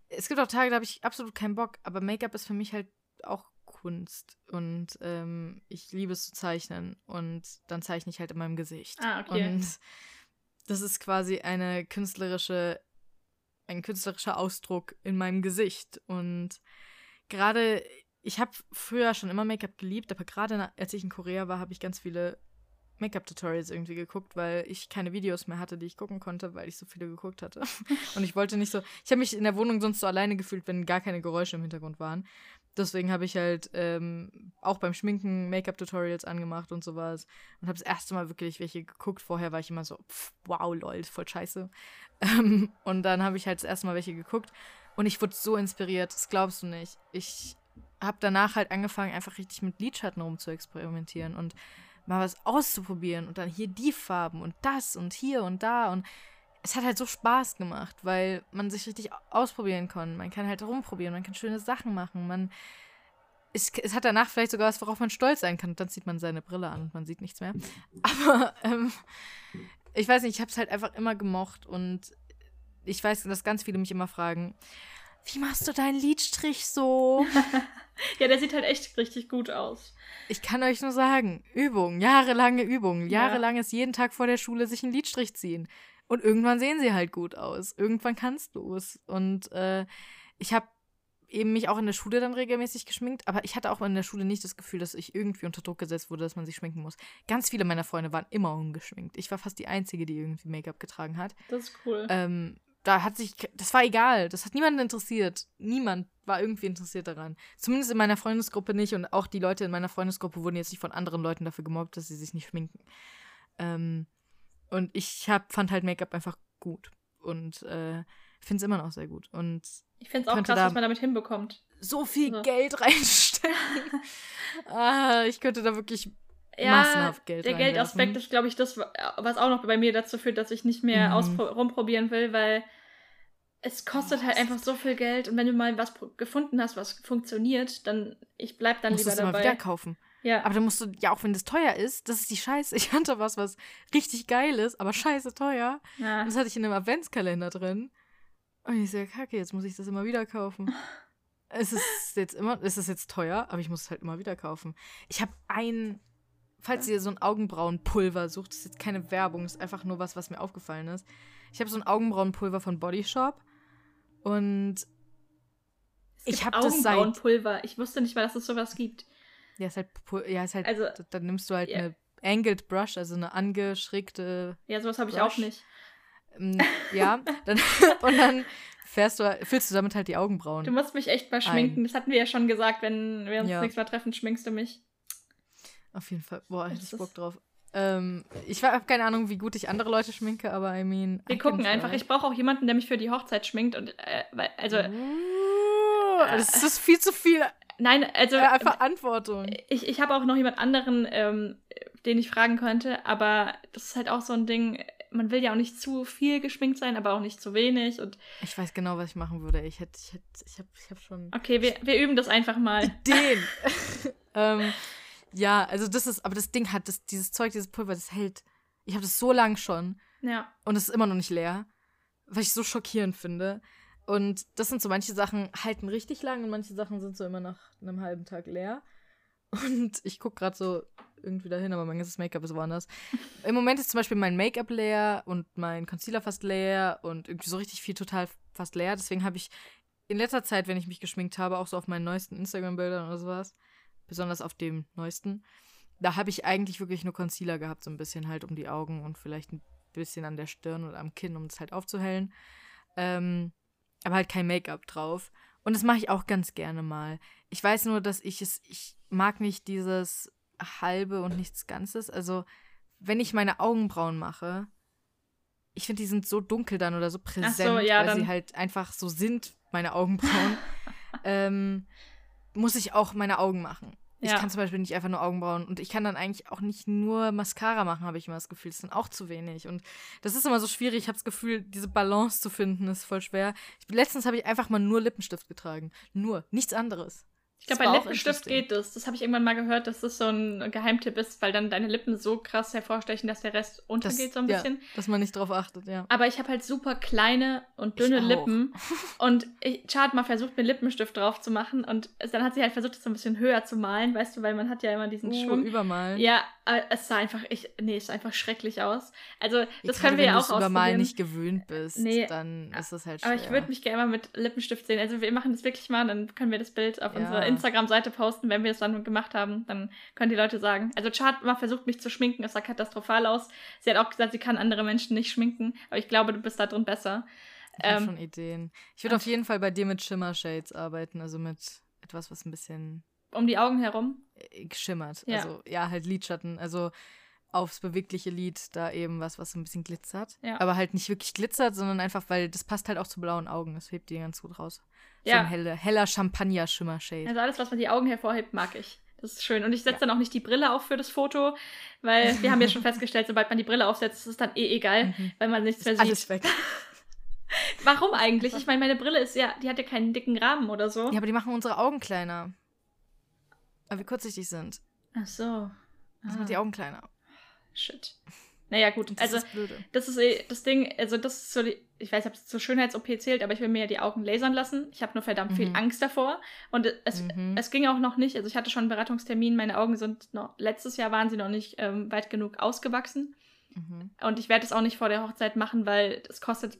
es gibt auch Tage, da habe ich absolut keinen Bock, aber Make-up ist für mich halt auch Kunst und ähm, ich liebe es zu zeichnen und dann zeichne ich halt in meinem Gesicht. Ah, okay. Und das ist quasi eine künstlerische, ein künstlerischer Ausdruck in meinem Gesicht und gerade ich habe früher schon immer Make-up geliebt, aber gerade als ich in Korea war, habe ich ganz viele Make-up-Tutorials irgendwie geguckt, weil ich keine Videos mehr hatte, die ich gucken konnte, weil ich so viele geguckt hatte. Und ich wollte nicht so. Ich habe mich in der Wohnung sonst so alleine gefühlt, wenn gar keine Geräusche im Hintergrund waren. Deswegen habe ich halt ähm, auch beim Schminken Make-up-Tutorials angemacht und sowas. Und habe das erste Mal wirklich welche geguckt. Vorher war ich immer so, pff, wow, lol, voll scheiße. Ähm, und dann habe ich halt das erste Mal welche geguckt. Und ich wurde so inspiriert, das glaubst du nicht. Ich habe danach halt angefangen, einfach richtig mit Lidschatten rum zu experimentieren und mal was auszuprobieren und dann hier die Farben und das und hier und da und es hat halt so Spaß gemacht, weil man sich richtig ausprobieren kann. Man kann halt rumprobieren, man kann schöne Sachen machen, man es, es hat danach vielleicht sogar was, worauf man stolz sein kann. Und dann zieht man seine Brille an und man sieht nichts mehr. Aber ähm, ich weiß nicht, ich habe es halt einfach immer gemocht und ich weiß, dass ganz viele mich immer fragen, wie machst du deinen Lidstrich so? ja, der sieht halt echt richtig gut aus. Ich kann euch nur sagen, Übung, jahrelange Übung, jahrelanges jeden Tag vor der Schule sich einen Lidstrich ziehen. Und irgendwann sehen sie halt gut aus. Irgendwann kannst du es. Und äh, ich habe eben mich auch in der Schule dann regelmäßig geschminkt, aber ich hatte auch in der Schule nicht das Gefühl, dass ich irgendwie unter Druck gesetzt wurde, dass man sich schminken muss. Ganz viele meiner Freunde waren immer ungeschminkt. Ich war fast die Einzige, die irgendwie Make-up getragen hat. Das ist cool. Ähm, da hat sich, das war egal, das hat niemanden interessiert. Niemand war irgendwie interessiert daran. Zumindest in meiner Freundesgruppe nicht und auch die Leute in meiner Freundesgruppe wurden jetzt nicht von anderen Leuten dafür gemobbt, dass sie sich nicht schminken. Ähm, und ich hab, fand halt Make-up einfach gut und äh, finde es immer noch sehr gut. Und ich finde es auch krass, was man damit hinbekommt. So viel so. Geld reinstellen. ah, ich könnte da wirklich ja, massenhaft Geld Der Geldaspekt ist, glaube ich, das, was auch noch bei mir dazu führt, dass ich nicht mehr mhm. rumprobieren will, weil es kostet halt einfach so viel Geld und wenn du mal was gefunden hast, was funktioniert, dann ich bleib dann musst lieber dabei. Mal wieder kaufen. Ja. Aber dann musst du, ja, auch wenn das teuer ist, das ist die Scheiße. Ich hatte was, was richtig geil ist, aber scheiße teuer. Ja. Das hatte ich in einem Adventskalender drin. Und ich so, kacke, jetzt muss ich das immer wieder kaufen. es ist jetzt immer, es ist jetzt teuer, aber ich muss es halt immer wieder kaufen. Ich habe ein, falls ihr so ein Augenbrauenpulver sucht, das ist jetzt keine Werbung, das ist einfach nur was, was mir aufgefallen ist. Ich habe so ein Augenbrauenpulver von Body Shop und ich habe das seit Augenbrauenpulver. Ich wusste nicht mal, dass es sowas gibt. Ja, ist halt, ja, ist halt, also, dann nimmst du halt yeah. eine Angled Brush, also eine angeschrägte. Ja, sowas habe ich auch nicht. Ähm, ja, dann, und dann fährst du, füllst du damit halt die Augenbrauen. Du musst mich echt mal schminken. Ein. Das hatten wir ja schon gesagt, wenn wir uns ja. das nächste Mal treffen, schminkst du mich. Auf jeden Fall. Boah, hätte ich Bock drauf. Ähm, ich habe keine Ahnung, wie gut ich andere Leute schminke, aber I mean. Wir gucken einfach. Ich brauche auch jemanden, der mich für die Hochzeit schminkt und äh, also. Uh, das ist viel zu viel Nein, also. Äh, Verantwortung. Ich, ich habe auch noch jemand anderen, ähm, den ich fragen könnte, aber das ist halt auch so ein Ding. Man will ja auch nicht zu viel geschminkt sein, aber auch nicht zu wenig. Und ich weiß genau, was ich machen würde. Ich hätte, ich hätte, ich habe ich hab schon. Okay, wir, wir üben das einfach mal. Den! ähm, ja, also das ist, aber das Ding hat, das, dieses Zeug, dieses Pulver, das hält. Ich habe das so lang schon. Ja. Und es ist immer noch nicht leer. Was ich so schockierend finde. Und das sind so, manche Sachen halten richtig lang und manche Sachen sind so immer nach einem halben Tag leer. Und ich gucke gerade so irgendwie dahin, aber mein ganzes Make-up ist woanders. Im Moment ist zum Beispiel mein Make-up leer und mein Concealer fast leer und irgendwie so richtig viel total fast leer. Deswegen habe ich in letzter Zeit, wenn ich mich geschminkt habe, auch so auf meinen neuesten Instagram-Bildern oder sowas, besonders auf dem neuesten, da habe ich eigentlich wirklich nur Concealer gehabt, so ein bisschen halt um die Augen und vielleicht ein bisschen an der Stirn oder am Kinn, um es halt aufzuhellen. Ähm, aber halt kein Make-up drauf. Und das mache ich auch ganz gerne mal. Ich weiß nur, dass ich es, ich mag nicht dieses halbe und nichts Ganzes. Also, wenn ich meine Augenbrauen mache, ich finde, die sind so dunkel dann oder so präsent, so, ja, weil sie halt einfach so sind, meine Augenbrauen. ähm, muss ich auch meine Augen machen. Ich ja. kann zum Beispiel nicht einfach nur Augenbrauen und ich kann dann eigentlich auch nicht nur Mascara machen, habe ich immer das Gefühl. Das ist dann auch zu wenig. Und das ist immer so schwierig. Ich habe das Gefühl, diese Balance zu finden, ist voll schwer. Ich, letztens habe ich einfach mal nur Lippenstift getragen. Nur, nichts anderes. Ich glaube, bei Lippenstift geht das. Das habe ich irgendwann mal gehört, dass das so ein Geheimtipp ist, weil dann deine Lippen so krass hervorstechen, dass der Rest untergeht das, so ein bisschen. Ja, dass man nicht drauf achtet, ja. Aber ich habe halt super kleine und dünne Lippen. Und ich, Chad mal versucht, mir Lippenstift drauf zu machen. Und dann hat sie halt versucht, das so ein bisschen höher zu malen, weißt du, weil man hat ja immer diesen uh, Schwung. Übermalen. Ja, es sah einfach, ich, nee, es sah einfach schrecklich aus. Also, das können wir ja auch ausprobieren. Wenn du übermalen nicht gewöhnt bist, nee, dann ist das halt schwer. Aber ich würde mich gerne mal mit Lippenstift sehen. Also, wir machen das wirklich mal, dann können wir das Bild auf ja. unserer Instagram-Seite posten, wenn wir es dann gemacht haben. Dann können die Leute sagen. Also hat mal versucht, mich zu schminken. Es sah katastrophal aus. Sie hat auch gesagt, sie kann andere Menschen nicht schminken. Aber ich glaube, du bist da drin besser. Ich ähm, habe schon Ideen. Ich würde auf jeden Fall bei dir mit Shimmer Shades arbeiten. Also mit etwas, was ein bisschen... Um die Augen herum? Äh, schimmert. Ja. Also ja, halt Lidschatten. Also aufs bewegliche Lid da eben was, was so ein bisschen glitzert. Ja. Aber halt nicht wirklich glitzert, sondern einfach, weil das passt halt auch zu blauen Augen. Das hebt die ganz gut raus. So ja. ein helle, heller Champagner-Schimmer-Shade. Also alles, was man die Augen hervorhebt, mag ich. Das ist schön. Und ich setze ja. dann auch nicht die Brille auf für das Foto, weil wir haben ja schon festgestellt, sobald man die Brille aufsetzt, ist es dann eh egal, mhm. weil man nichts mehr sieht. Alles weg. Warum eigentlich? Ich meine, meine Brille ist ja, die hat ja keinen dicken Rahmen oder so. Ja, aber die machen unsere Augen kleiner. Aber wie kurzsichtig sind. Ach so. Das ah. macht die Augen kleiner. Shit. Naja, gut. Das also, ist das ist eh das Ding, also das ist so, die, ich weiß ob es zur Schönheits-OP zählt, aber ich will mir ja die Augen lasern lassen. Ich habe nur verdammt mhm. viel Angst davor. Und es, mhm. es ging auch noch nicht, also ich hatte schon einen Beratungstermin, meine Augen sind noch, letztes Jahr waren sie noch nicht ähm, weit genug ausgewachsen. Mhm. Und ich werde es auch nicht vor der Hochzeit machen, weil es kostet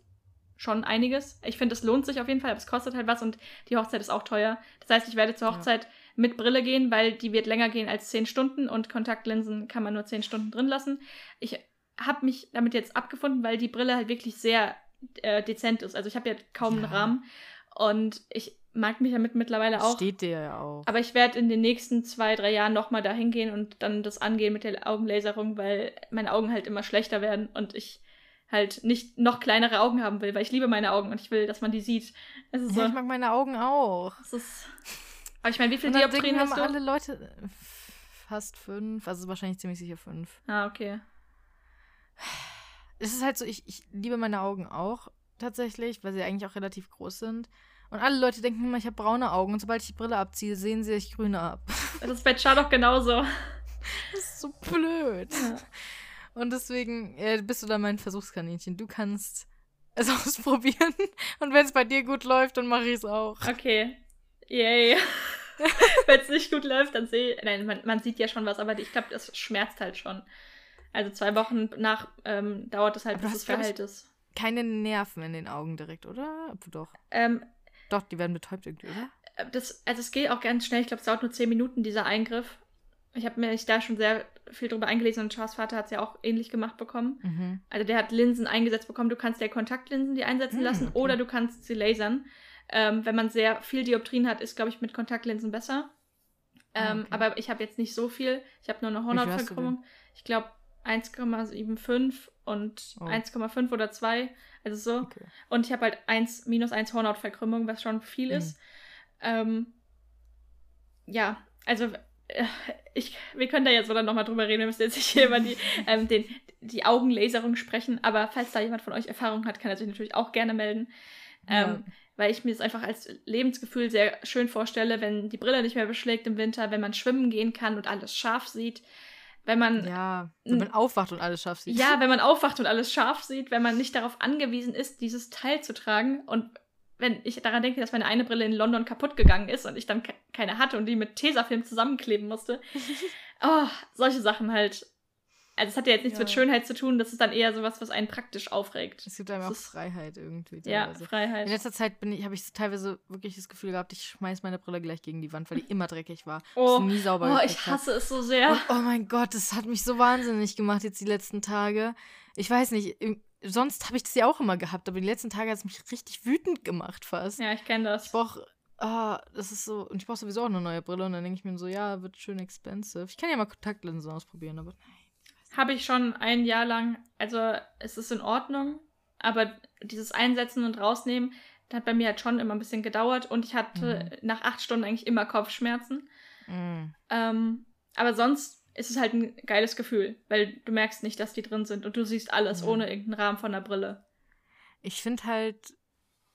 schon einiges. Ich finde, es lohnt sich auf jeden Fall, aber es kostet halt was und die Hochzeit ist auch teuer. Das heißt, ich werde zur Hochzeit ja mit Brille gehen, weil die wird länger gehen als zehn Stunden und Kontaktlinsen kann man nur zehn Stunden drin lassen. Ich habe mich damit jetzt abgefunden, weil die Brille halt wirklich sehr äh, dezent ist. Also ich habe ja kaum ja. einen Rahmen und ich mag mich damit mittlerweile auch. Steht dir ja auch. Aber ich werde in den nächsten zwei, drei Jahren nochmal dahin gehen und dann das angehen mit der Augenlaserung, weil meine Augen halt immer schlechter werden und ich halt nicht noch kleinere Augen haben will, weil ich liebe meine Augen und ich will, dass man die sieht. Ja, so, ich mag meine Augen auch. Ist aber ich meine, wie viele Dioptrien hast du? alle Leute fast fünf, also wahrscheinlich ziemlich sicher fünf. Ah, okay. Es ist halt so, ich, ich liebe meine Augen auch tatsächlich, weil sie eigentlich auch relativ groß sind. Und alle Leute denken immer, ich habe braune Augen und sobald ich die Brille abziehe, sehen sie sich grüne ab. Das ist bei Char doch genauso. Das ist so blöd. Ja. Und deswegen äh, bist du da mein Versuchskaninchen. Du kannst es ausprobieren. Und wenn es bei dir gut läuft, dann mache ich es auch. Okay. Yay. Wenn es nicht gut läuft, dann sehe Nein, man, man, sieht ja schon was, aber ich glaube, das schmerzt halt schon. Also zwei Wochen nach ähm, dauert es halt, bis es verheilt ist. Keine Nerven in den Augen direkt, oder? Doch. Ähm, Doch, die werden betäubt irgendwie, oder? Äh, das, also es geht auch ganz schnell. Ich glaube, es dauert nur zehn Minuten, dieser Eingriff. Ich habe mir da schon sehr viel drüber eingelesen und Charles Vater hat es ja auch ähnlich gemacht bekommen. Mhm. Also der hat Linsen eingesetzt bekommen. Du kannst ja Kontaktlinsen die einsetzen mhm, lassen okay. oder du kannst sie lasern. Ähm, wenn man sehr viel Dioptrien hat, ist, glaube ich, mit Kontaktlinsen besser. Ah, ähm, okay. Aber ich habe jetzt nicht so viel. Ich habe nur eine Hornhautverkrümmung. Ich glaube 1,75 und oh. 1,5 oder 2. Also so. Okay. Und ich habe halt 1, minus 1 Hornhautverkrümmung, was schon viel mhm. ist. Ähm, ja, also äh, ich, wir können da jetzt oder nochmal drüber reden. Wir müssen jetzt nicht hier über die, ähm, den, die Augenlaserung sprechen. Aber falls da jemand von euch Erfahrung hat, kann er sich natürlich auch gerne melden. Ja. Ähm, weil ich mir das einfach als Lebensgefühl sehr schön vorstelle, wenn die Brille nicht mehr beschlägt im Winter, wenn man schwimmen gehen kann und alles scharf sieht. Wenn man. Ja, wenn man aufwacht und alles scharf sieht. Ja, wenn man aufwacht und alles scharf sieht, wenn man nicht darauf angewiesen ist, dieses Teil zu tragen. Und wenn ich daran denke, dass meine eine Brille in London kaputt gegangen ist und ich dann keine hatte und die mit Tesafilm zusammenkleben musste. oh, solche Sachen halt. Also es hat ja jetzt nichts ja. mit Schönheit zu tun, das ist dann eher sowas, was einen praktisch aufregt. Es gibt einem auch Freiheit irgendwie. Ja, Freiheit. In letzter Zeit bin ich, habe ich teilweise wirklich das Gefühl gehabt, ich schmeiß meine Brille gleich gegen die Wand, weil die immer dreckig war. Oh, nie sauber oh ich hasse hat. es so sehr. Und, oh mein Gott, das hat mich so wahnsinnig gemacht jetzt die letzten Tage. Ich weiß nicht, sonst habe ich das ja auch immer gehabt, aber die letzten Tage hat es mich richtig wütend gemacht fast. Ja, ich kenne das. Ich brauche Ah, das ist so. Und ich brauche sowieso auch eine neue Brille. Und dann denke ich mir so, ja, wird schön expensive. Ich kann ja mal Kontaktlinsen ausprobieren, aber nein. Habe ich schon ein Jahr lang, also es ist in Ordnung, aber dieses Einsetzen und Rausnehmen, das hat bei mir halt schon immer ein bisschen gedauert und ich hatte mhm. nach acht Stunden eigentlich immer Kopfschmerzen. Mhm. Ähm, aber sonst ist es halt ein geiles Gefühl, weil du merkst nicht, dass die drin sind und du siehst alles mhm. ohne irgendeinen Rahmen von der Brille. Ich finde halt,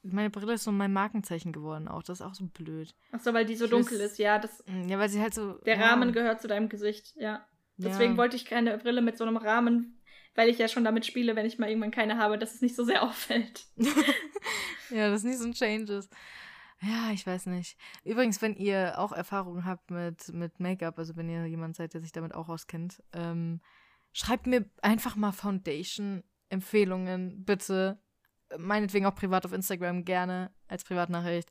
meine Brille ist so mein Markenzeichen geworden auch. Das ist auch so blöd. Ach so, weil die so ich dunkel ist, ja. Das, ja, weil sie halt so. Der ja. Rahmen gehört zu deinem Gesicht, ja. Deswegen ja. wollte ich keine Brille mit so einem Rahmen, weil ich ja schon damit spiele, wenn ich mal irgendwann keine habe, dass es nicht so sehr auffällt. ja, das ist nicht so ein Changes. Ja, ich weiß nicht. Übrigens, wenn ihr auch Erfahrungen habt mit, mit Make-up, also wenn ihr jemand seid, der sich damit auch auskennt, ähm, schreibt mir einfach mal Foundation-Empfehlungen, bitte. Meinetwegen auch privat auf Instagram, gerne als Privatnachricht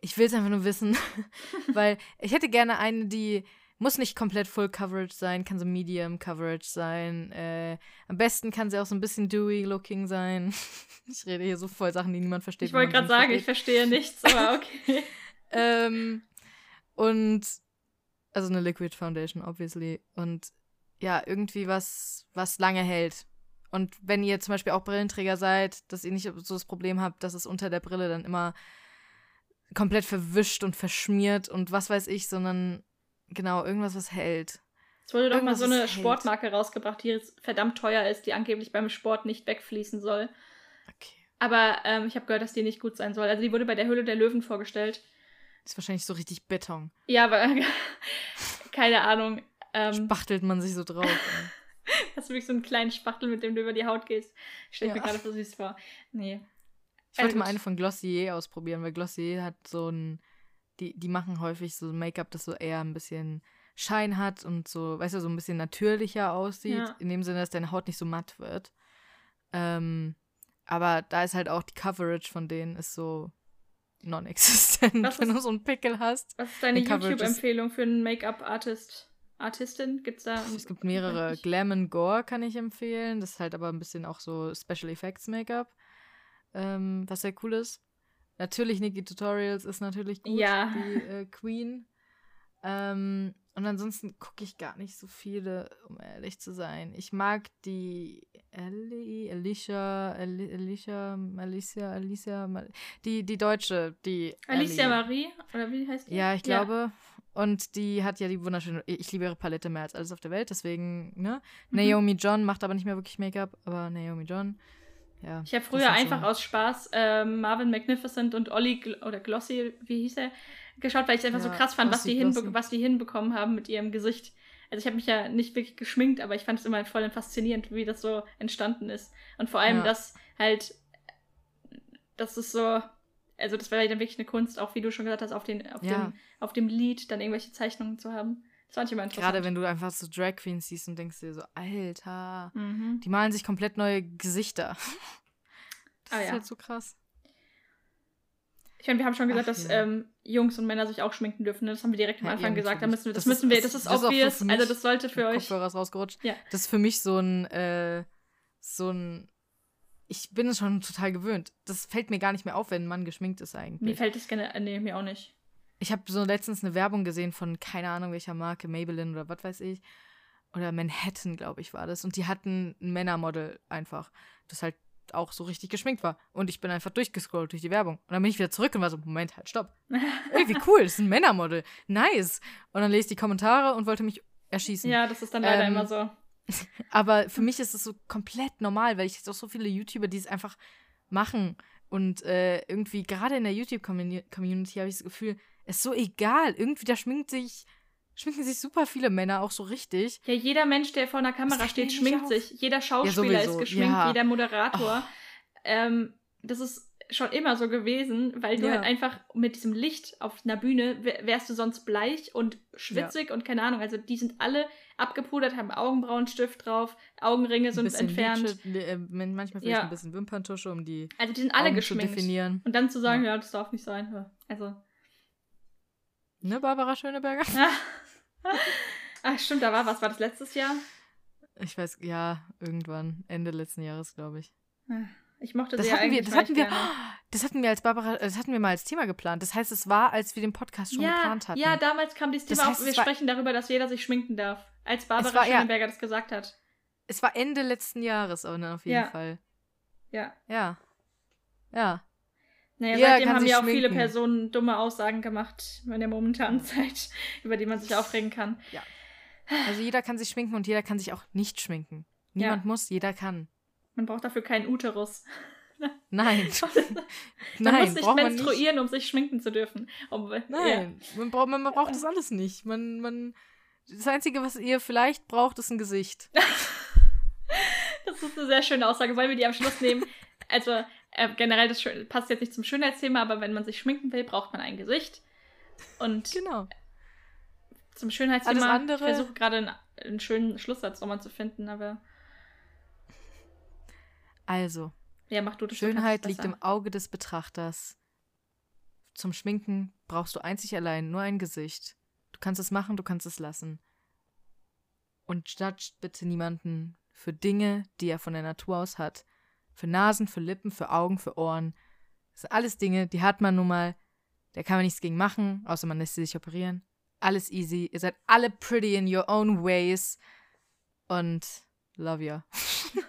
Ich will es einfach nur wissen, weil ich hätte gerne eine, die muss nicht komplett Full Coverage sein, kann so Medium Coverage sein. Äh, am besten kann sie auch so ein bisschen dewy-looking sein. ich rede hier so voll Sachen, die niemand versteht. Ich wollte gerade sagen, versteht. ich verstehe nichts, aber okay. ähm, und also eine Liquid Foundation, obviously. Und ja, irgendwie was, was lange hält. Und wenn ihr zum Beispiel auch Brillenträger seid, dass ihr nicht so das Problem habt, dass es unter der Brille dann immer komplett verwischt und verschmiert und was weiß ich, sondern genau, irgendwas, was hält. Es wurde doch irgendwas, mal so eine Sportmarke rausgebracht, die verdammt teuer ist, die angeblich beim Sport nicht wegfließen soll. Okay. Aber ähm, ich habe gehört, dass die nicht gut sein soll. Also die wurde bei der Höhle der Löwen vorgestellt. ist wahrscheinlich so richtig Beton. Ja, aber keine Ahnung. Ähm, Spachtelt man sich so drauf. Hast du wirklich so einen kleinen Spachtel, mit dem du über die Haut gehst? Stell ja. mir gerade so süß vor. Nee. Ich wollte also, mal eine von Glossier ausprobieren, weil Glossier hat so ein. Die, die machen häufig so Make-up, das so eher ein bisschen Schein hat und so, weißt du, so ein bisschen natürlicher aussieht. Ja. In dem Sinne, dass deine Haut nicht so matt wird. Ähm, aber da ist halt auch die Coverage von denen ist so non-existent, wenn du so einen Pickel hast. Was ist deine YouTube-Empfehlung für einen Make-up-Artist? Artistin? Gibt's da? Es gibt mehrere. Glam and Gore kann ich empfehlen. Das ist halt aber ein bisschen auch so Special Effects Make-up, ähm, was sehr cool ist. Natürlich Nikki Tutorials ist natürlich gut, ja. die äh, Queen. Ähm, und ansonsten gucke ich gar nicht so viele, um ehrlich zu sein. Ich mag die Ellie, Alicia, Alicia, Alicia, Alicia, die, die Deutsche, die. Alicia Ellie. Marie? Oder wie heißt die? Ja, ich glaube. Ja. Und die hat ja die wunderschöne, ich liebe ihre Palette mehr als alles auf der Welt, deswegen, ne? Mhm. Naomi John macht aber nicht mehr wirklich Make-up, aber Naomi John, ja. Ich habe früher einfach so. aus Spaß äh, Marvin Magnificent und Olli Gl oder Glossy, wie hieß er, geschaut, weil ich es einfach ja, so krass fand, was die, was die hinbekommen haben mit ihrem Gesicht. Also ich habe mich ja nicht wirklich geschminkt, aber ich fand es immer voll faszinierend, wie das so entstanden ist. Und vor allem, ja. dass halt, dass es so also das wäre dann wirklich eine Kunst, auch wie du schon gesagt hast, auf, den, auf, ja. dem, auf dem Lied dann irgendwelche Zeichnungen zu haben. Das fand ich immer interessant. Gerade wenn du einfach so Drag Queens siehst und denkst dir so, Alter, mhm. die malen sich komplett neue Gesichter. Das ah, ist ja. halt so krass. Ich meine, wir haben schon gesagt, Ach, dass ja. ähm, Jungs und Männer sich auch schminken dürfen. Ne? Das haben wir direkt am Anfang ja, gesagt. Da müssen wir, das, das müssen wir, das ist, das ist obvious. also das sollte für euch. Kopfhörer ist rausgerutscht. Ja. Das ist für mich so ein, äh, so ein ich bin es schon total gewöhnt. Das fällt mir gar nicht mehr auf, wenn ein Mann geschminkt ist eigentlich. Mir fällt es gerne, nee, mir auch nicht. Ich habe so letztens eine Werbung gesehen von keine Ahnung welcher Marke, Maybelline oder was weiß ich. Oder Manhattan, glaube ich, war das. Und die hatten ein Männermodel einfach, das halt auch so richtig geschminkt war. Und ich bin einfach durchgescrollt durch die Werbung. Und dann bin ich wieder zurück und war so, Moment, halt, stopp. Ey, wie cool, das ist ein Männermodel. Nice. Und dann lese ich die Kommentare und wollte mich erschießen. Ja, das ist dann leider ähm, immer so. Aber für mich ist es so komplett normal, weil ich jetzt auch so viele YouTuber, die es einfach machen. Und äh, irgendwie, gerade in der YouTube-Community habe ich das Gefühl, ist so egal. Irgendwie, da schminkt sich, schminken sich super viele Männer auch so richtig. Ja, jeder Mensch, der vor einer Kamera steht, schminkt sich. Jeder Schauspieler ja, ist geschminkt, ja. jeder Moderator. Oh. Ähm, das ist schon immer so gewesen, weil du ja. halt einfach mit diesem Licht auf einer Bühne wärst du sonst bleich und schwitzig ja. und keine Ahnung. Also die sind alle abgepudert, haben Augenbrauenstift drauf, Augenringe sind entfernt. Lidsche, äh, manchmal vielleicht ja. ein bisschen Wimperntusche, um die Also die sind alle Augen geschminkt. Zu definieren. Und dann zu sagen, ja. das darf nicht sein. Also. Ne, Barbara Schöneberger? Ach stimmt, da war was. War das letztes Jahr? Ich weiß, ja, irgendwann. Ende letzten Jahres, glaube ich. Ich mochte das sie hatten ja wir, das hatten wir, das hatten wir als Barbara, das hatten wir mal als Thema geplant. Das heißt, es war, als wir den Podcast schon ja, geplant hatten. Ja, damals kam dieses Thema das heißt, auf. Wir sprechen darüber, dass jeder sich schminken darf, als Barbara war, Schöneberger ja, das gesagt hat. Es war Ende letzten Jahres, aber auf jeden ja. Fall. Ja. Ja. Ja. Naja, Jeder seitdem haben ja auch schminken. viele Personen dumme Aussagen gemacht in der momentanen Zeit, über die man sich aufregen kann. Ja. Also jeder kann sich schminken und jeder kann sich auch nicht schminken. Niemand muss, jeder kann. Man braucht dafür keinen Uterus. Nein. man muss nicht menstruieren, nicht. um sich schminken zu dürfen. Um, Nein, ja. man, braucht, man, man, braucht das alles nicht. Man, man, das Einzige, was ihr vielleicht braucht, ist ein Gesicht. das ist eine sehr schöne Aussage. Wollen wir die am Schluss nehmen? Also äh, generell, das passt jetzt nicht zum Schönheitsthema, aber wenn man sich schminken will, braucht man ein Gesicht. Und genau. zum Schönheitsthema, andere... ich versuche gerade einen, einen schönen Schlusssatz nochmal zu finden, aber also, ja, mach du das Schönheit liegt im Auge des Betrachters. Zum Schminken brauchst du einzig allein nur ein Gesicht. Du kannst es machen, du kannst es lassen. Und judgt bitte niemanden für Dinge, die er von der Natur aus hat. Für Nasen, für Lippen, für Augen, für Ohren. Das sind alles Dinge, die hat man nun mal. Da kann man nichts gegen machen, außer man lässt sie sich operieren. Alles easy. Ihr seid alle pretty in your own ways. Und love you.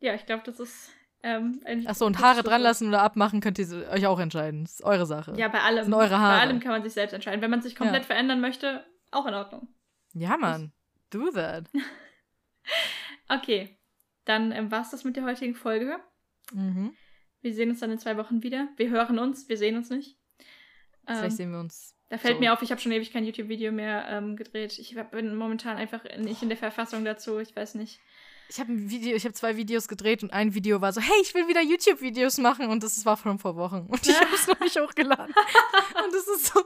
Ja, ich glaube, das ist ähm. Achso, und Haare dran lassen oder abmachen könnt ihr euch auch entscheiden. Das ist eure Sache. Ja, bei allem. Sind eure Bei Haare. allem kann man sich selbst entscheiden. Wenn man sich komplett Ja. verändern möchte, auch in Ordnung. Ja, Mann. Do that. Okay, dann ähm, war es das mit der heutigen Folge. Mhm. Wir sehen uns dann in zwei Wochen wieder. Wir hören uns, wir sehen uns nicht. Vielleicht Ähm, sehen wir uns. da fällt so. mir auf, ich habe schon ewig kein YouTube-Video mehr ähm, gedreht. Ich bin momentan einfach nicht in der Verfassung dazu. Ich weiß nicht. Ich habe ein Video, ich habe zwei Videos gedreht und ein Video war so, hey, ich will wieder YouTube-Videos machen und das war von vor Wochen und ich habe es noch nicht hochgeladen. und das ist so,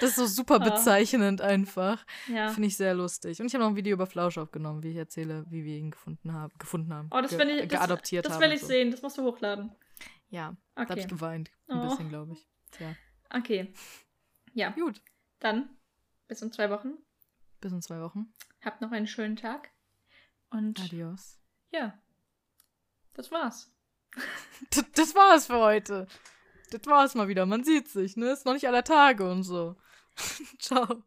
das ist so super bezeichnend einfach. Ja. Finde ich sehr lustig. Und ich habe noch ein Video über Flausch aufgenommen, wie ich erzähle, wie wir ihn gefunden haben, gefunden haben. Oh, das ge will ich. Das, geadoptiert das will ich so. sehen. Das musst du hochladen. Ja, da habe Okay. ich geweint. Ein Oh. bisschen, glaube ich. Tja. Okay. Ja, Gut. dann bis in zwei Wochen. Bis in zwei Wochen. Habt noch einen schönen Tag. Und Adios. ja, das war's. Das, das war's für heute. Das war's mal wieder. Man sieht sich, ne? Ist noch nicht aller Tage und so. Ciao.